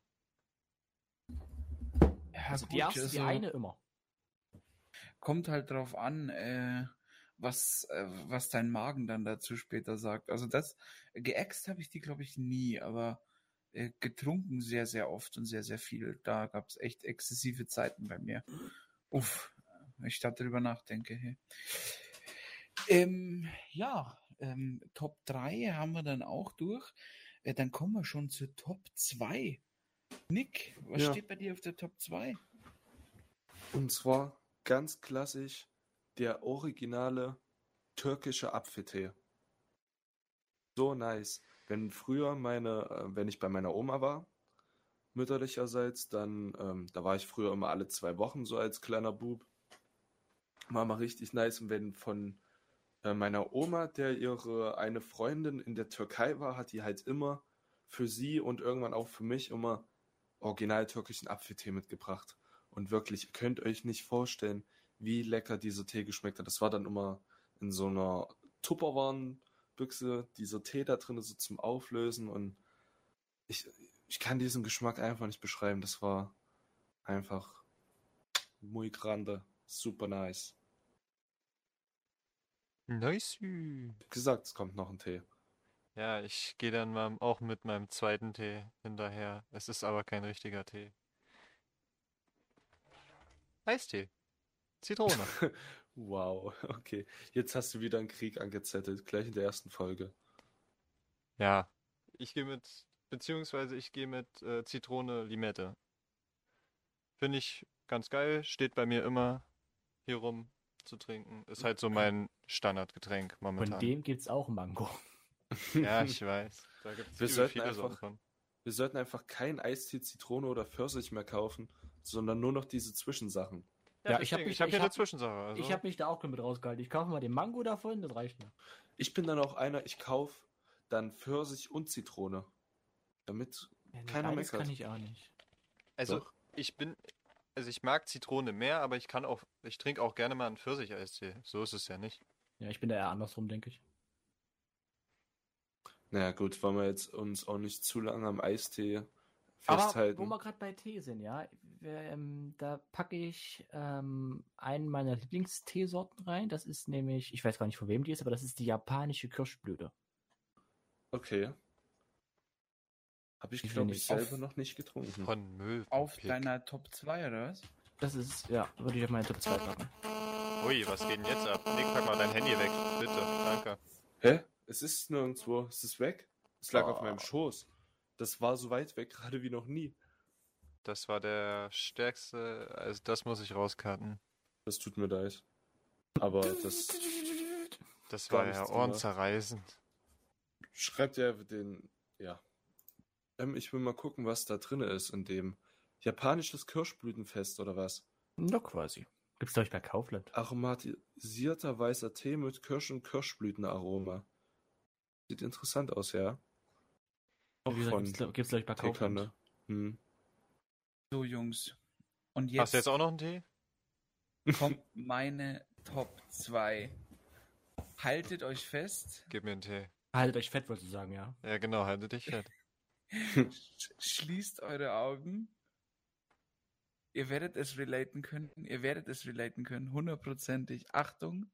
Ja, Also die gut, erste, die also- eine immer. kommt halt drauf an, äh, was, äh, was dein Magen dann dazu später sagt. Also das, geäxt habe ich die, glaube ich, nie, aber äh, getrunken sehr, sehr oft und sehr, sehr viel. Da gab es echt exzessive Zeiten bei mir. Uff, wenn ich darüber nachdenke. Hey. Ähm, ja, ähm, Top 3 haben wir dann auch durch. Äh, dann kommen wir schon zur Top 2. Nick, was Ja. steht bei dir auf der Top 2? Und zwar ganz klassisch der originale türkische Apfeltee. So nice. Wenn früher meine, äh, wenn ich bei meiner Oma war, mütterlicherseits, dann, ähm, da war ich früher immer alle zwei Wochen so als kleiner Bub. War mal richtig nice. Und wenn von äh, meiner Oma, der ihre eine Freundin in der Türkei war, hat die halt immer für sie und irgendwann auch für mich immer original türkischen Apfeltee mitgebracht. Und wirklich, ihr könnt euch nicht vorstellen, wie lecker dieser Tee geschmeckt hat. Das war dann immer in so einer Tupperwarenbüchse, dieser Tee da drin so zum Auflösen und ich, ich kann diesen Geschmack einfach nicht beschreiben. Das war einfach muy grande, super nice. Nice. Gesagt, es kommt noch ein Tee. Ja, ich gehe dann mal auch mit meinem zweiten Tee hinterher. Es ist aber kein richtiger Tee. Eistee. Zitrone. Wow, okay. Jetzt hast du wieder einen Krieg angezettelt, gleich in der ersten Folge. Ja, ich gehe mit, beziehungsweise ich gehe mit äh, Zitrone Limette. Finde ich ganz geil, steht bei mir immer hier rum zu trinken. Ist halt so mein Standardgetränk Von momentan. dem gibt's auch Mango. Ja, ich weiß. Da gibt es Wir sollten viele einfach- Sorten von. Wir sollten einfach kein Eistee, Zitrone oder Pfirsich mehr kaufen, sondern nur noch diese Zwischensachen. Ja, ich hab mich- ich habe ich eine hab- Zwischensache. Also. Ich habe mich da auch mit rausgehalten. Ich kaufe mal den Mango davon, das reicht mir. Ich bin dann auch einer, ich kaufe dann Pfirsich und Zitrone. Damit Keiner Beides meckert. kann ich auch nicht. Also Doch. ich bin, also ich mag Zitrone mehr, aber ich kann auch, ich trinke auch gerne mal einen Pfirsicheistee. So ist es ja nicht. Ja, ich bin da eher andersrum, denke ich. Naja, gut, wollen wir jetzt uns auch nicht zu lange am Eistee Aber festhalten. wo wir gerade bei Tee sind, ja, ähm, da packe ich ähm, einen meiner Lieblingsteesorten rein. Das ist nämlich, ich weiß gar nicht, von wem die ist, aber das ist die japanische Kirschblüte. Okay. Habe ich, Ich glaube ich, selber noch nicht getrunken. Von Müll. Auf deiner Top 2 oder was? Das ist, ja, würde ich auf meine Top 2 packen. Ui, was geht denn jetzt ab? Nick, pack mal dein Handy weg. Bitte, danke. Hä? Es ist nirgendwo. Es ist weg. Es lag auf Oh. meinem Schoß. Das war so weit weg, gerade wie noch nie. Das war der stärkste, also das muss ich rauskarten. Das tut mir leid. Aber das Das war ja ohrenzerreißend. schreibt ja den. Ja. Ähm, ich will mal gucken, was da drin ist in dem japanisches Kirschblütenfest oder was. Ja, quasi. Gibt's, glaube ich, bei Kaufland. Aromatisierter weißer Tee mit Kirsch- und Kirschblütenaroma. Sieht interessant aus, ja. Auch Wie gesagt, von gibt's, gibt's, glaube ich, bei Kaufland. Hm. So, Jungs. Und Hast du jetzt, jetzt auch noch einen Tee? kommt meine Top 2. Haltet euch fest. Gib mir einen Tee. Haltet euch fett, wollte ich sagen, ja. Ja, genau, halte dich fett. Sch- Schließt eure Augen. Ihr werdet es relaten können. Ihr werdet es relaten können. Hundertprozentig. Achtung.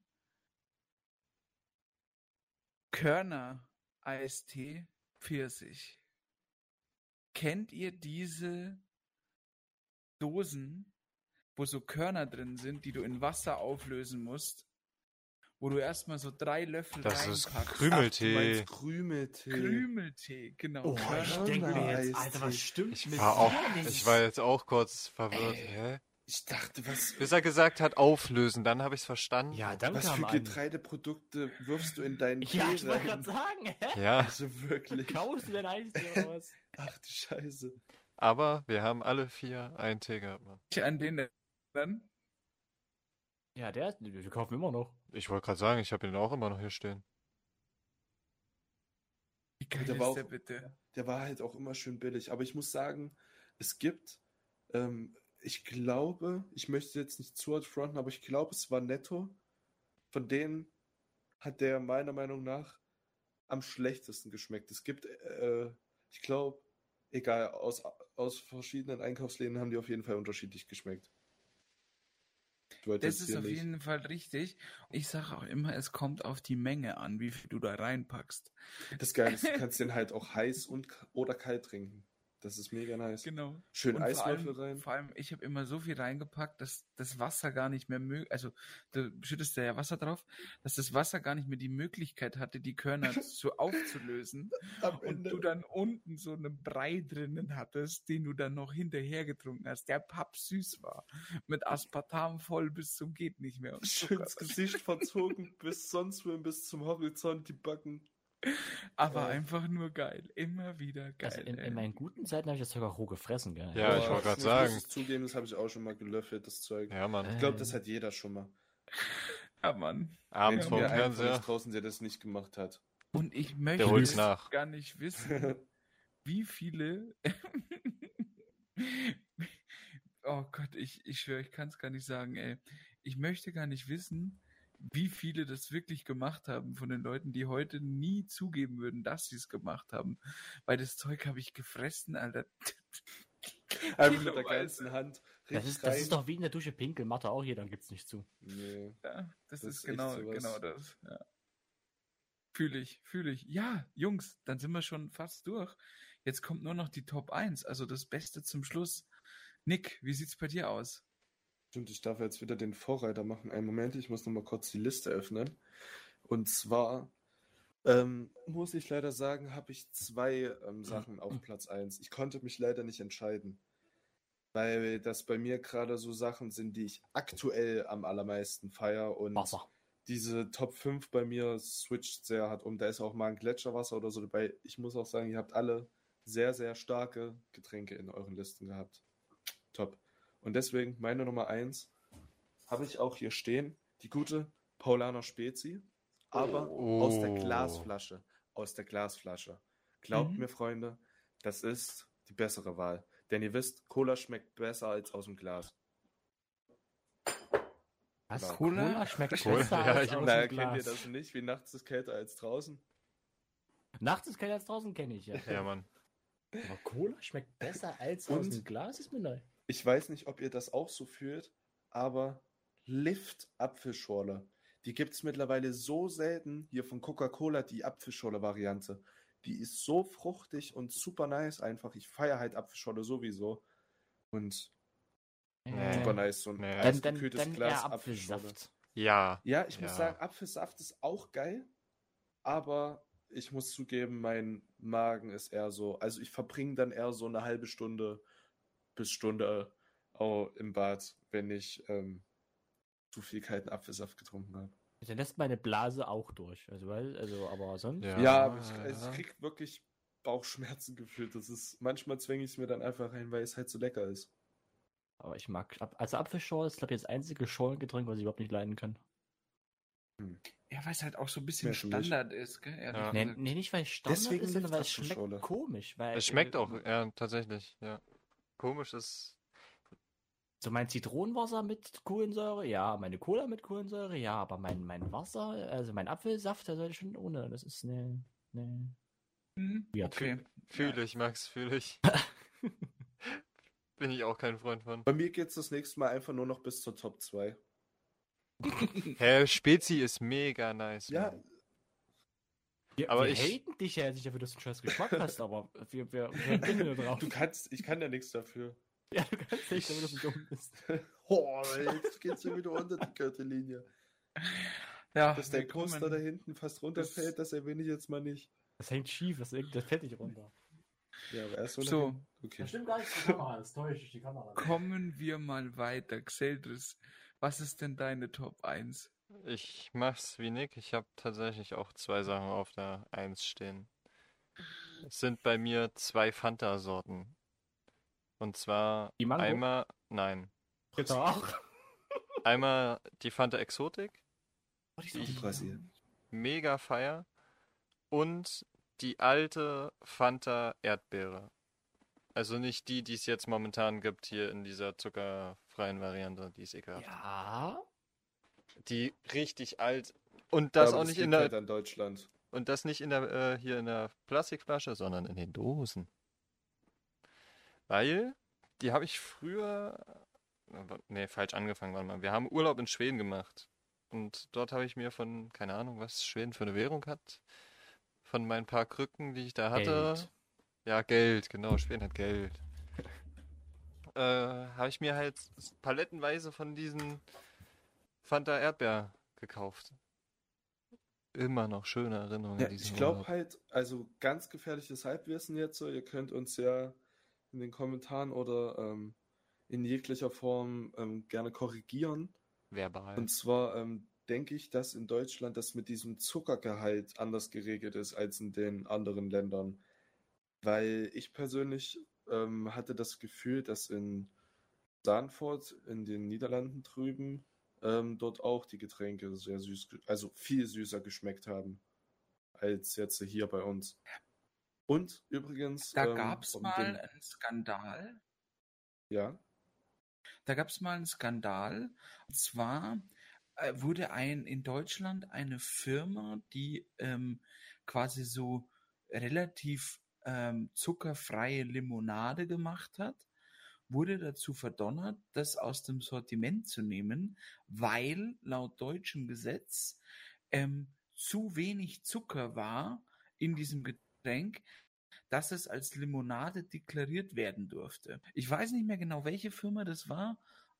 Körner Eistee Pfirsich. Kennt ihr diese Dosen, wo so Körner drin sind, die du in Wasser auflösen musst? Wo du erstmal so drei Löffel Das ist reinpackst. Krümeltee. Ach, du meinst Krümeltee. Krümeltee, genau. Oh, Körner- ich denke mir jetzt. Alter, was stimmt Ich mit war auch, ich war jetzt auch kurz verwirrt. Ey. Hä? Ich dachte, was, Bis er gesagt hat, auflösen, dann habe ich es verstanden. Ja, dann was für. Getreideprodukte wirfst du in deinen Ja, Tee ich wollte gerade sagen, hä? Ja, Also wirklich. Kaust du denn Eistee oder was? Ach du Scheiße. Aber wir haben alle vier einen Tee gehabt. Mann. Ich an den dann. Ja, der, wir kaufen immer noch. Ich wollte gerade sagen, ich habe ihn auch immer noch hier stehen. Wie geil Der ist war auch- der bitte? Der war halt auch immer schön billig. Aber ich muss sagen, es gibt, ähm, ich glaube, ich möchte jetzt nicht zu hart fronten, aber ich glaube, es war netto. Von denen hat der meiner Meinung nach am schlechtesten geschmeckt. Es gibt, äh, ich glaube, egal, aus, aus verschiedenen Einkaufsläden haben die auf jeden Fall unterschiedlich geschmeckt. Das ist auf nicht- jeden Fall richtig. Ich sage auch immer, es kommt auf die Menge an, wie viel du da reinpackst. Das Geile ist, du kannst den halt auch heiß und oder kalt trinken. Das ist mega nice. Genau. Schön Und Eiswürfel allem, rein. vor allem, ich habe immer so viel reingepackt, dass das Wasser gar nicht mehr möglich, also du schüttest da ja Wasser drauf, dass das Wasser gar nicht mehr die Möglichkeit hatte, die Körner so aufzulösen und Ende. du dann unten so einen Brei drinnen hattest, den du dann noch hinterher getrunken hast, der pappsüß war, mit Aspartam voll bis zum geht nicht mehr und Schön Zucker. ins Gesicht verzogen, bis sonst wohin, bis zum Horizont, die Backen. Aber Äh. einfach nur geil, immer wieder geil. Also in, in meinen guten Zeiten habe ich das sogar roh gefressen, gell? Ja, ich Boah, wollte gerade sagen. Muss ich zugeben, das habe ich auch schon mal gelöffelt, das Zeug. Ja, Mann. Ich glaube, das hat jeder schon mal. ja, Mann. Abends einen von Fernseher. draußen, der das nicht gemacht hat. Und ich möchte nach. gar nicht wissen, wie viele. oh Gott, ich, ich schwöre, ich kann es gar nicht sagen, ey. Ich möchte gar nicht wissen, wie viele das wirklich gemacht haben von den Leuten, die heute nie zugeben würden, dass sie es gemacht haben. Weil das Zeug habe ich gefressen, Alter. Einfach mit der ganzen Hand. Das ist, das ist doch wie in der Dusche pinkeln, macht er auch jeder, gibt's nicht zu. Nee. Ja, das, Das ist ist genau, sowas. genau das. Ja. Fühle ich, fühle ich. Ja, Jungs, dann sind wir schon fast durch. Jetzt kommt nur noch die Top 1, also das Beste zum Schluss. Nick, wie sieht's bei dir aus? Stimmt, ich darf jetzt wieder den Vorreiter machen. Einen Moment, ich muss nochmal kurz die Liste öffnen. Und zwar ähm, muss ich leider sagen, habe ich zwei ähm, Sachen auf Platz 1. Ich konnte mich leider nicht entscheiden. Weil das bei mir gerade so Sachen sind, die ich aktuell am allermeisten feiere. Und Wasser. diese Top 5 bei mir switcht sehr hart um. Da ist auch mal ein Gletscherwasser oder so dabei. Ich muss auch sagen, ihr habt alle sehr, sehr starke Getränke in euren Listen gehabt. Top. Und deswegen meine Nummer 1 habe ich auch hier stehen. Die gute Paulaner Spezi. Aber Oh. aus der Glasflasche. Aus der Glasflasche. Glaubt Mhm. mir, Freunde, das ist die bessere Wahl. Denn ihr wisst, Cola schmeckt besser als aus dem Glas. Was? Genau. Cola, Cola? schmeckt Cola, besser ja, als ich- aus Naja, dem kennt ihr Glas. das nicht? Wie nachts ist kälter als draußen? Nachts ist kälter als draußen, kenne ich ja. Ja, Mann. Aber Cola schmeckt besser als Und? aus dem Glas, ist mir neu. Ich weiß nicht, ob ihr das auch so fühlt, aber Lift Apfelschorle, die gibt es mittlerweile so selten. Hier von Coca-Cola, die Apfelschorle-Variante. Die ist so fruchtig und super nice einfach. Ich feiere halt Apfelschorle sowieso. Und Nee. super nice. So ein Nee. Dann, dann, dann Glas eher Apfelschorle. Apfelsaft. Ja. Ja, ich muss Ja. sagen, Apfelsaft ist auch geil, aber ich muss zugeben, mein Magen ist eher so, also ich verbringe dann eher so eine halbe Stunde bis Stunde auch im Bad, wenn ich ähm, zu viel kalten Apfelsaft getrunken habe. Dann lässt meine Blase auch durch. Also, weil, also aber sonst. Ja. Ja, aber ich, ja. ich krieg wirklich Bauchschmerzen gefühlt. Das ist, manchmal zwänge ich es mir dann einfach rein, weil es halt so lecker ist. Aber ich mag. Also Apfelschorle ist, glaube ich, das einzige Schorlengetränk, was ich überhaupt nicht leiden kann. Ja, weil es halt auch so ein bisschen Mehr. Standard ist, gell? Ja. Nee, nee, nicht weil es Standard Deswegen ist, sondern weil es schmeckt komisch. Weil, Es schmeckt äh, auch, ja, tatsächlich, ja. Komisch ist. So mein Zitronenwasser mit Kohlensäure, ja. Meine Cola mit Kohlensäure, ja. Aber mein, mein Wasser, also mein Apfelsaft, der sollte schon ohne. Das ist ne. ne. Hm, Ja, okay. Fühle ich, Max, fühle ich. Bin ich auch kein Freund von. Bei mir geht's das nächste Mal einfach nur noch bis zur Top 2. Hä, Spezi ist mega nice. Ja. Wir, Aber wir ich- haten dich ja nicht dafür, dass du einen scheiß Geschmack hast, aber wir, wir, wir drauf. du kannst, ich kann ja nichts dafür. ja, du kannst nicht dafür, dass du dumm bist. Oh, jetzt geht's hier wieder unter die Gürtellinie. Ja, Dass der Coaster da hinten fast runterfällt, das erwähne ich jetzt mal nicht. Das hängt schief, das, das fällt nicht runter. Ja, aber erst so. So. Okay. stimmt gar nicht, die Kamera, das täuscht durch die Kamera. Kommen wir mal weiter. Xeldris, was ist denn deine Top 1? Ich mach's wie Nick. Ich habe tatsächlich auch zwei Sachen auf der Eins stehen. Es sind bei mir zwei Fanta-Sorten. Und zwar Die Mango? einmal, nein, Jetzt auch. einmal die Fanta Exotik, Oh, die ist Die auch Die mega. Brasil. mega feier, und die alte Fanta Erdbeere. Also nicht die, die es jetzt momentan gibt hier in dieser zuckerfreien Variante, die ist ekelhaft. Ja. Die richtig alt und das auch nicht in der halt an Deutschland. Und das nicht in der, äh, hier in der Plastikflasche, sondern in den Dosen. Weil, die habe ich früher, nee, falsch angefangen, warte mal. Wir haben Urlaub in Schweden gemacht. Und dort habe ich mir von, keine Ahnung, was Schweden für eine Währung hat, von meinen paar Krücken, die ich da hatte. Geld. Ja, Geld, genau, Schweden hat Geld. Äh, habe ich mir halt palettenweise von diesen Fanta Erdbeer gekauft. Immer noch schöne Erinnerungen Ja, ich glaube halt, also ganz gefährliches Halbwissen jetzt so. Ihr könnt uns ja in den Kommentaren oder ähm, in jeglicher Form ähm, gerne korrigieren. Verbal. Und zwar ähm, denke ich, dass in Deutschland das mit diesem Zuckergehalt anders geregelt ist als in den anderen Ländern. Weil ich persönlich ähm, hatte das Gefühl, dass in Sanford, in den Niederlanden drüben, ähm, dort auch die Getränke sehr süß, also viel süßer geschmeckt haben als jetzt hier bei uns. Und übrigens, Da ähm, gab es mal einen Skandal. ja, Da gab es mal einen Skandal. Und zwar äh, wurde ein in Deutschland eine Firma, die ähm, quasi so relativ ähm, zuckerfreie Limonade gemacht hat, wurde dazu verdonnert, das aus dem Sortiment zu nehmen, weil laut deutschem Gesetz ähm, zu wenig Zucker war in diesem Getränk, dass es als Limonade deklariert werden durfte. Ich weiß nicht mehr genau, welche Firma das war,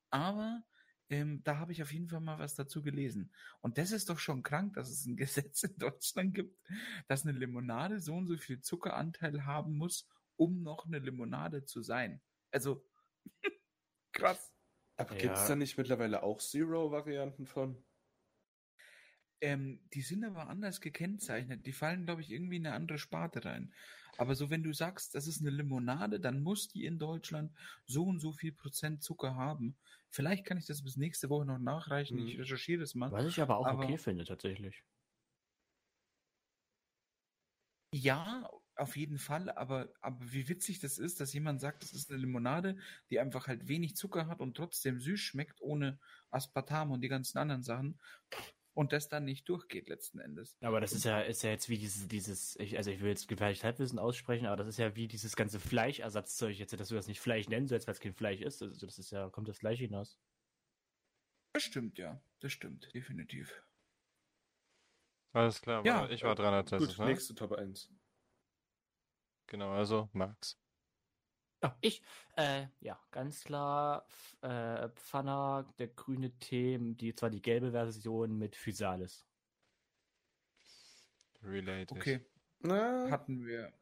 aber ähm, da habe ich auf jeden Fall mal was dazu gelesen. Und das ist doch schon krank, dass es ein Gesetz in Deutschland gibt, dass eine Limonade so und so viel Zuckeranteil haben muss, um noch eine Limonade zu sein. Also, krass. aber Ja. gibt es da nicht mittlerweile auch Zero-Varianten von? Ähm, die sind aber anders gekennzeichnet. Die fallen, glaube ich, irgendwie in eine andere Sparte rein. Aber so, wenn du sagst, das ist eine Limonade, dann muss die in Deutschland so und so viel Prozent Zucker haben. Vielleicht kann ich das bis nächste Woche noch nachreichen. Ich Mhm. recherchiere das mal. Was ich aber auch Aber- okay finde, tatsächlich. Ja, auf jeden Fall, aber, aber wie witzig das ist, dass jemand sagt, das ist eine Limonade, die einfach halt wenig Zucker hat und trotzdem süß schmeckt, ohne Aspartam und die ganzen anderen Sachen. Und das dann nicht durchgeht letzten Endes. Aber das ist ja, ist ja jetzt wie dieses, dieses, ich, also ich will jetzt gefährliches Halbwissen aussprechen, aber das ist ja wie dieses ganze Fleischersatzzeug jetzt, dass du das nicht Fleisch nennen sollst, weil es kein Fleisch ist. Also das ist ja, kommt das Fleisch hinaus. Das stimmt, ja. Das stimmt, definitiv. Alles klar, Ja, ich war dran als Gut, ne? nächste Top 1. Genau, also Max. Ja, ich, äh, ja, ganz klar, äh, Pfanner, der grüne Tee, die, zwar die gelbe Version mit Physalis. Related. Okay, Na, hatten wir.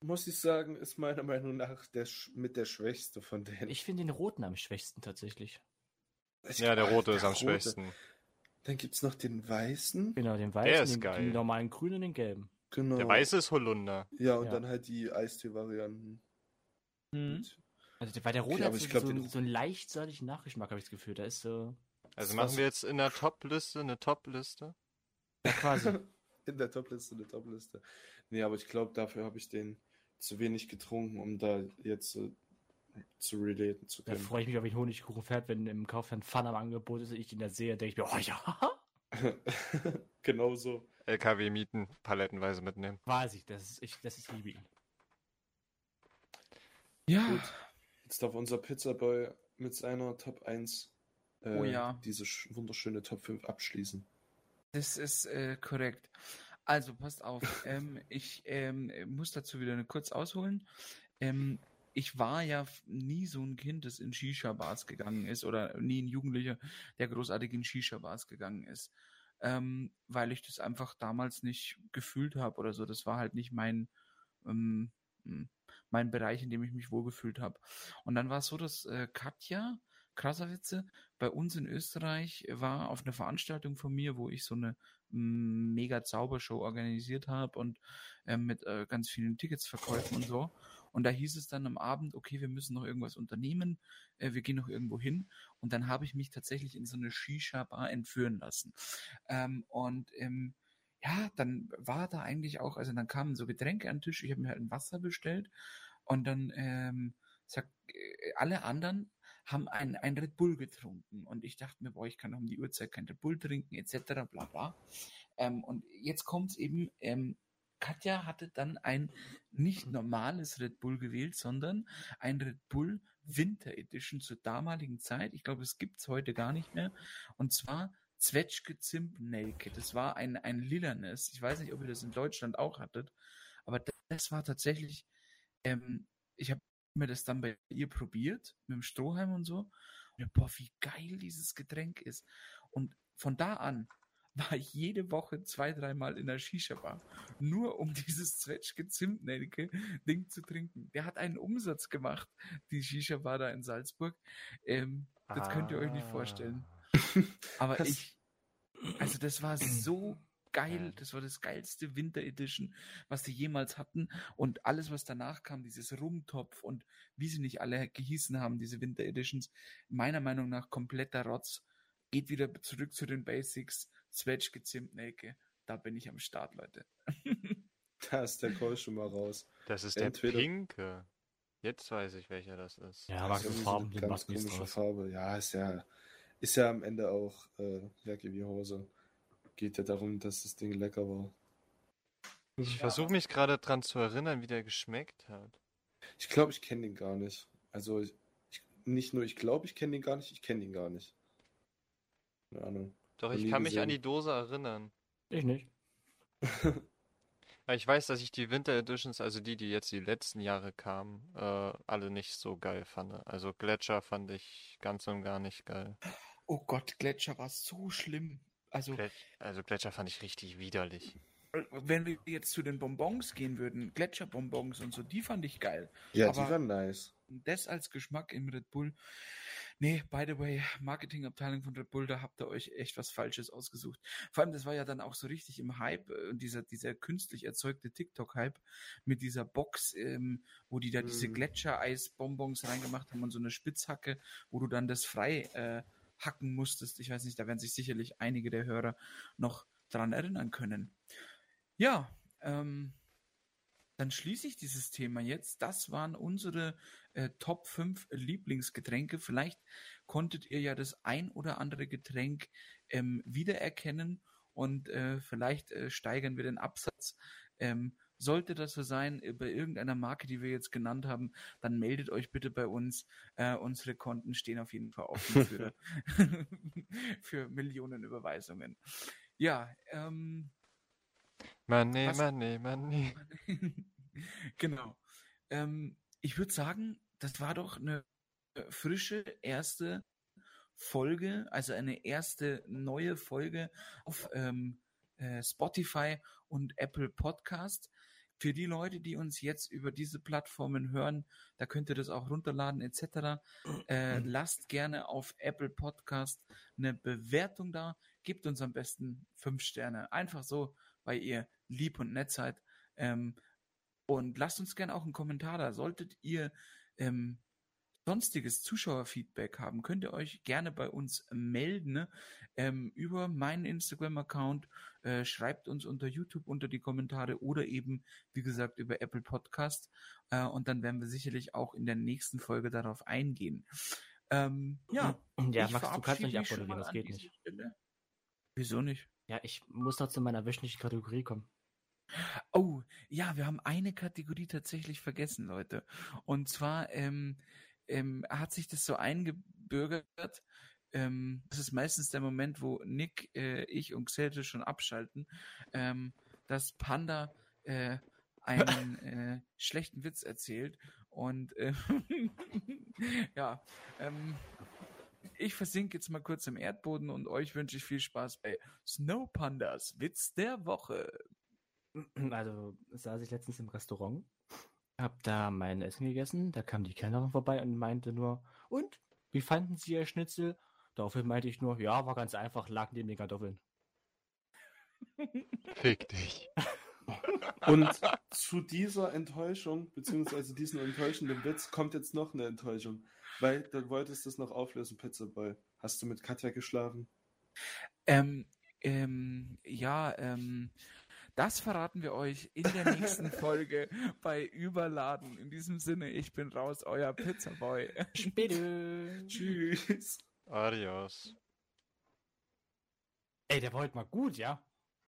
muss ich sagen, ist meiner Meinung nach der, sch- mit der schwächste von denen. Ich finde den roten am schwächsten tatsächlich. Ich- Ja, der rote ist am rote. schwächsten. Dann gibt es noch den weißen. Genau, den Der weißen, ist den, geil. den normalen grünen und den gelben. Genau. Der weiße ist Holunder. Ja, und Ja. dann halt die Eistee-Varianten. Mhm. Und- Also der- weil der rote Okay, hat so, ich glaub, so, so einen leicht Nachgeschmack, habe ich das Gefühl. Da ist so, Also Das machen wir jetzt in der Top-Liste eine Top-Liste. ja quasi. In der Topliste, der Topliste. Nee, aber ich glaube, dafür habe ich den zu wenig getrunken, um da jetzt äh, zu relaten zu Da können. freue ich mich auf den Honigkuchenpferd, wenn im Kaufland Pfanne am Angebot ist und ich den da sehe, denke ich mir, oh ja. genau so. LKW mieten, palettenweise mitnehmen. Weiß ich, das ist, ich, das ist liebe ihn. Ja. Gut. Jetzt darf unser Pizzaboy mit seiner Top 1 äh, Oh ja. diese sch- wunderschöne Top 5 abschließen. Das ist äh, korrekt. Also, passt auf. ähm, ich ähm, muss dazu wieder kurz ausholen. Ähm, ich war ja nie so ein Kind, das in Shisha-Bars gegangen ist oder nie ein Jugendlicher, der großartig in Shisha-Bars gegangen ist. Ähm, weil ich das einfach damals nicht gefühlt habe oder so. Das war halt nicht mein, ähm, hm, mein Bereich, in dem ich mich wohlgefühlt habe. Und dann war es so, dass äh, Katja Krasavitze bei uns in Österreich war auf einer Veranstaltung von mir, wo ich so eine mm, mega Zaubershow organisiert habe und ähm, mit äh, ganz vielen Ticketsverkäufen und so. Und da hieß es dann am Abend, okay, wir müssen noch irgendwas unternehmen, äh, wir gehen noch irgendwo hin. Und dann habe ich mich tatsächlich in so eine Shisha-Bar entführen lassen. Ähm, und ähm, ja, dann war da eigentlich auch, also dann kamen so Getränke an den Tisch, ich habe mir halt ein Wasser bestellt und dann ähm, sagt, äh, alle anderen haben ein, ein Red Bull getrunken und ich dachte mir, boah, ich kann um die Uhrzeit kein Red Bull trinken, etc. bla bla. Ähm, und jetzt kommt es eben, ähm, Katja hatte dann ein nicht normales Red Bull gewählt, sondern ein Red Bull Winter Edition zur damaligen Zeit. Ich glaube, es gibt's heute gar nicht mehr. Und zwar Zwetschge Zimtnelke. Das war ein, ein lilanes. Ich weiß nicht, ob ihr das in Deutschland auch hattet, aber das, das war tatsächlich, ähm, ich habe mir das dann bei ihr probiert, mit dem Strohhalm und so. Und boah, wie geil dieses Getränk ist. Und von da an war ich jede Woche zwei, dreimal in der Shisha-Bar, nur um dieses Zwetschge Zimtnelke Ding zu trinken. Der hat einen Umsatz gemacht, die Shisha-Bar da in Salzburg. Ähm, das könnt ihr euch nicht vorstellen. Aber Das- ich, also das war so geil, das war das geilste Winter Edition, was die jemals hatten. Und alles, was danach kam, dieses Rumtopf und wie sie nicht alle gehießen haben, diese Winter Editions, meiner Meinung nach kompletter Rotz. Geht wieder zurück zu den Basics. Zwetschge Zimtnelke. Da bin ich am Start, Leute. Da ist der Call schon mal raus. Das ist der Entweder- pinke. Jetzt weiß ich, welcher das ist. Ja, Das ist Farben, eine den ganz komische draus. Farbe. Ja, ist ja, ist ja am Ende auch äh, Jacke wie Hose. Geht ja darum, dass das Ding lecker war. Ich versuche mich gerade dran zu erinnern, wie der geschmeckt hat. Ich glaube, ich kenne den gar nicht. Also ich, ich, nicht nur ich glaube, ich kenne den gar nicht, ich kenne den gar nicht. Keine Ahnung. Doch, ich kann mich an gesehen. die Dose erinnern. Ich nicht. Ich weiß, dass ich die Winter Editions, also die, die jetzt die letzten Jahre kamen, äh, alle nicht so geil fand. Also Gletscher fand ich ganz und gar nicht geil. Oh Gott, Gletscher war so schlimm. Also, Glet also Gletscher fand ich richtig widerlich. wenn wir jetzt zu den Bonbons gehen würden, Gletscherbonbons und so, die fand ich geil. Ja, Aber- die waren nice. Das als Geschmack im Red Bull. Nee, by the way, Marketingabteilung von Red Bull, da habt ihr euch echt was Falsches ausgesucht. Vor allem, das war ja dann auch so richtig im Hype, äh, dieser, dieser künstlich erzeugte TikTok-Hype mit dieser Box, ähm, wo die da diese Mhm. Gletschereis-Bonbons reingemacht haben und so eine Spitzhacke, wo du dann das frei äh, hacken musstest. Ich weiß nicht, da werden sich sicherlich einige der Hörer noch dran erinnern können. Ja, ähm, dann schließe ich dieses Thema jetzt. Das waren unsere äh, Top 5 Lieblingsgetränke. Vielleicht konntet ihr ja das ein oder andere Getränk ähm, wiedererkennen und äh, vielleicht äh, steigern wir den Absatz. Ähm, sollte das so sein, äh, bei irgendeiner Marke, die wir jetzt genannt haben, dann meldet euch bitte bei uns. Äh, unsere Konten stehen auf jeden Fall offen für, für Millionen Überweisungen. Ja, ähm, Money, Was- money, money. genau. Ähm, ich würde sagen, das war doch eine frische erste Folge, also eine erste neue Folge auf ähm, äh, Spotify und Apple Podcast. Für die Leute, die uns jetzt über diese Plattformen hören, da könnt ihr das auch runterladen etc. Äh, lasst gerne auf Apple Podcast eine Bewertung da. Gebt uns am besten fünf Sterne. Einfach so, weil ihr lieb und nett seid. Ähm, und lasst uns gerne auch einen Kommentar da. Solltet ihr ähm, sonstiges Zuschauerfeedback haben, könnt ihr euch gerne bei uns melden ne? ähm, über meinen Instagram-Account. Äh, schreibt uns unter YouTube unter die Kommentare oder eben, wie gesagt, über Apple Podcast. Äh, und dann werden wir sicherlich auch in der nächsten Folge darauf eingehen. Ähm, ja, Ja, ich Max, du kannst nicht abmoderieren, das geht nicht. Stelle. Wieso nicht? Ja, ich muss noch zu meiner wöchentlichen Kategorie kommen. Oh, ja, wir haben eine Kategorie tatsächlich vergessen, Leute. Und zwar ähm, ähm, hat sich das so eingebürgert. Ähm, das ist meistens der Moment, wo Nick, äh, ich und Xelte schon abschalten, ähm, dass Panda äh, einen äh, schlechten Witz erzählt. Und äh, ja, ähm, ich versinke jetzt mal kurz im Erdboden und euch wünsche ich viel Spaß bei Snow Pandas Witz der Woche. Also saß ich letztens im Restaurant, hab da mein Essen gegessen, da kam die Kellnerin vorbei und meinte nur, und, wie fanden Sie Ihr Schnitzel? Daraufhin meinte ich nur, ja, war ganz einfach, lag neben den Kartoffeln. Fick dich. Und zu dieser Enttäuschung, beziehungsweise diesem enttäuschenden Witz, kommt jetzt noch eine Enttäuschung. Weil du wolltest das noch auflösen, Pizzaboy. Hast du mit Katja geschlafen? Ähm, ähm, ja, ähm, das verraten wir euch in der nächsten Folge bei Überladen. In diesem Sinne, ich bin raus, euer Pizzaboy. Später. Tschüss. Adios. Ey, der war heute mal gut, ja?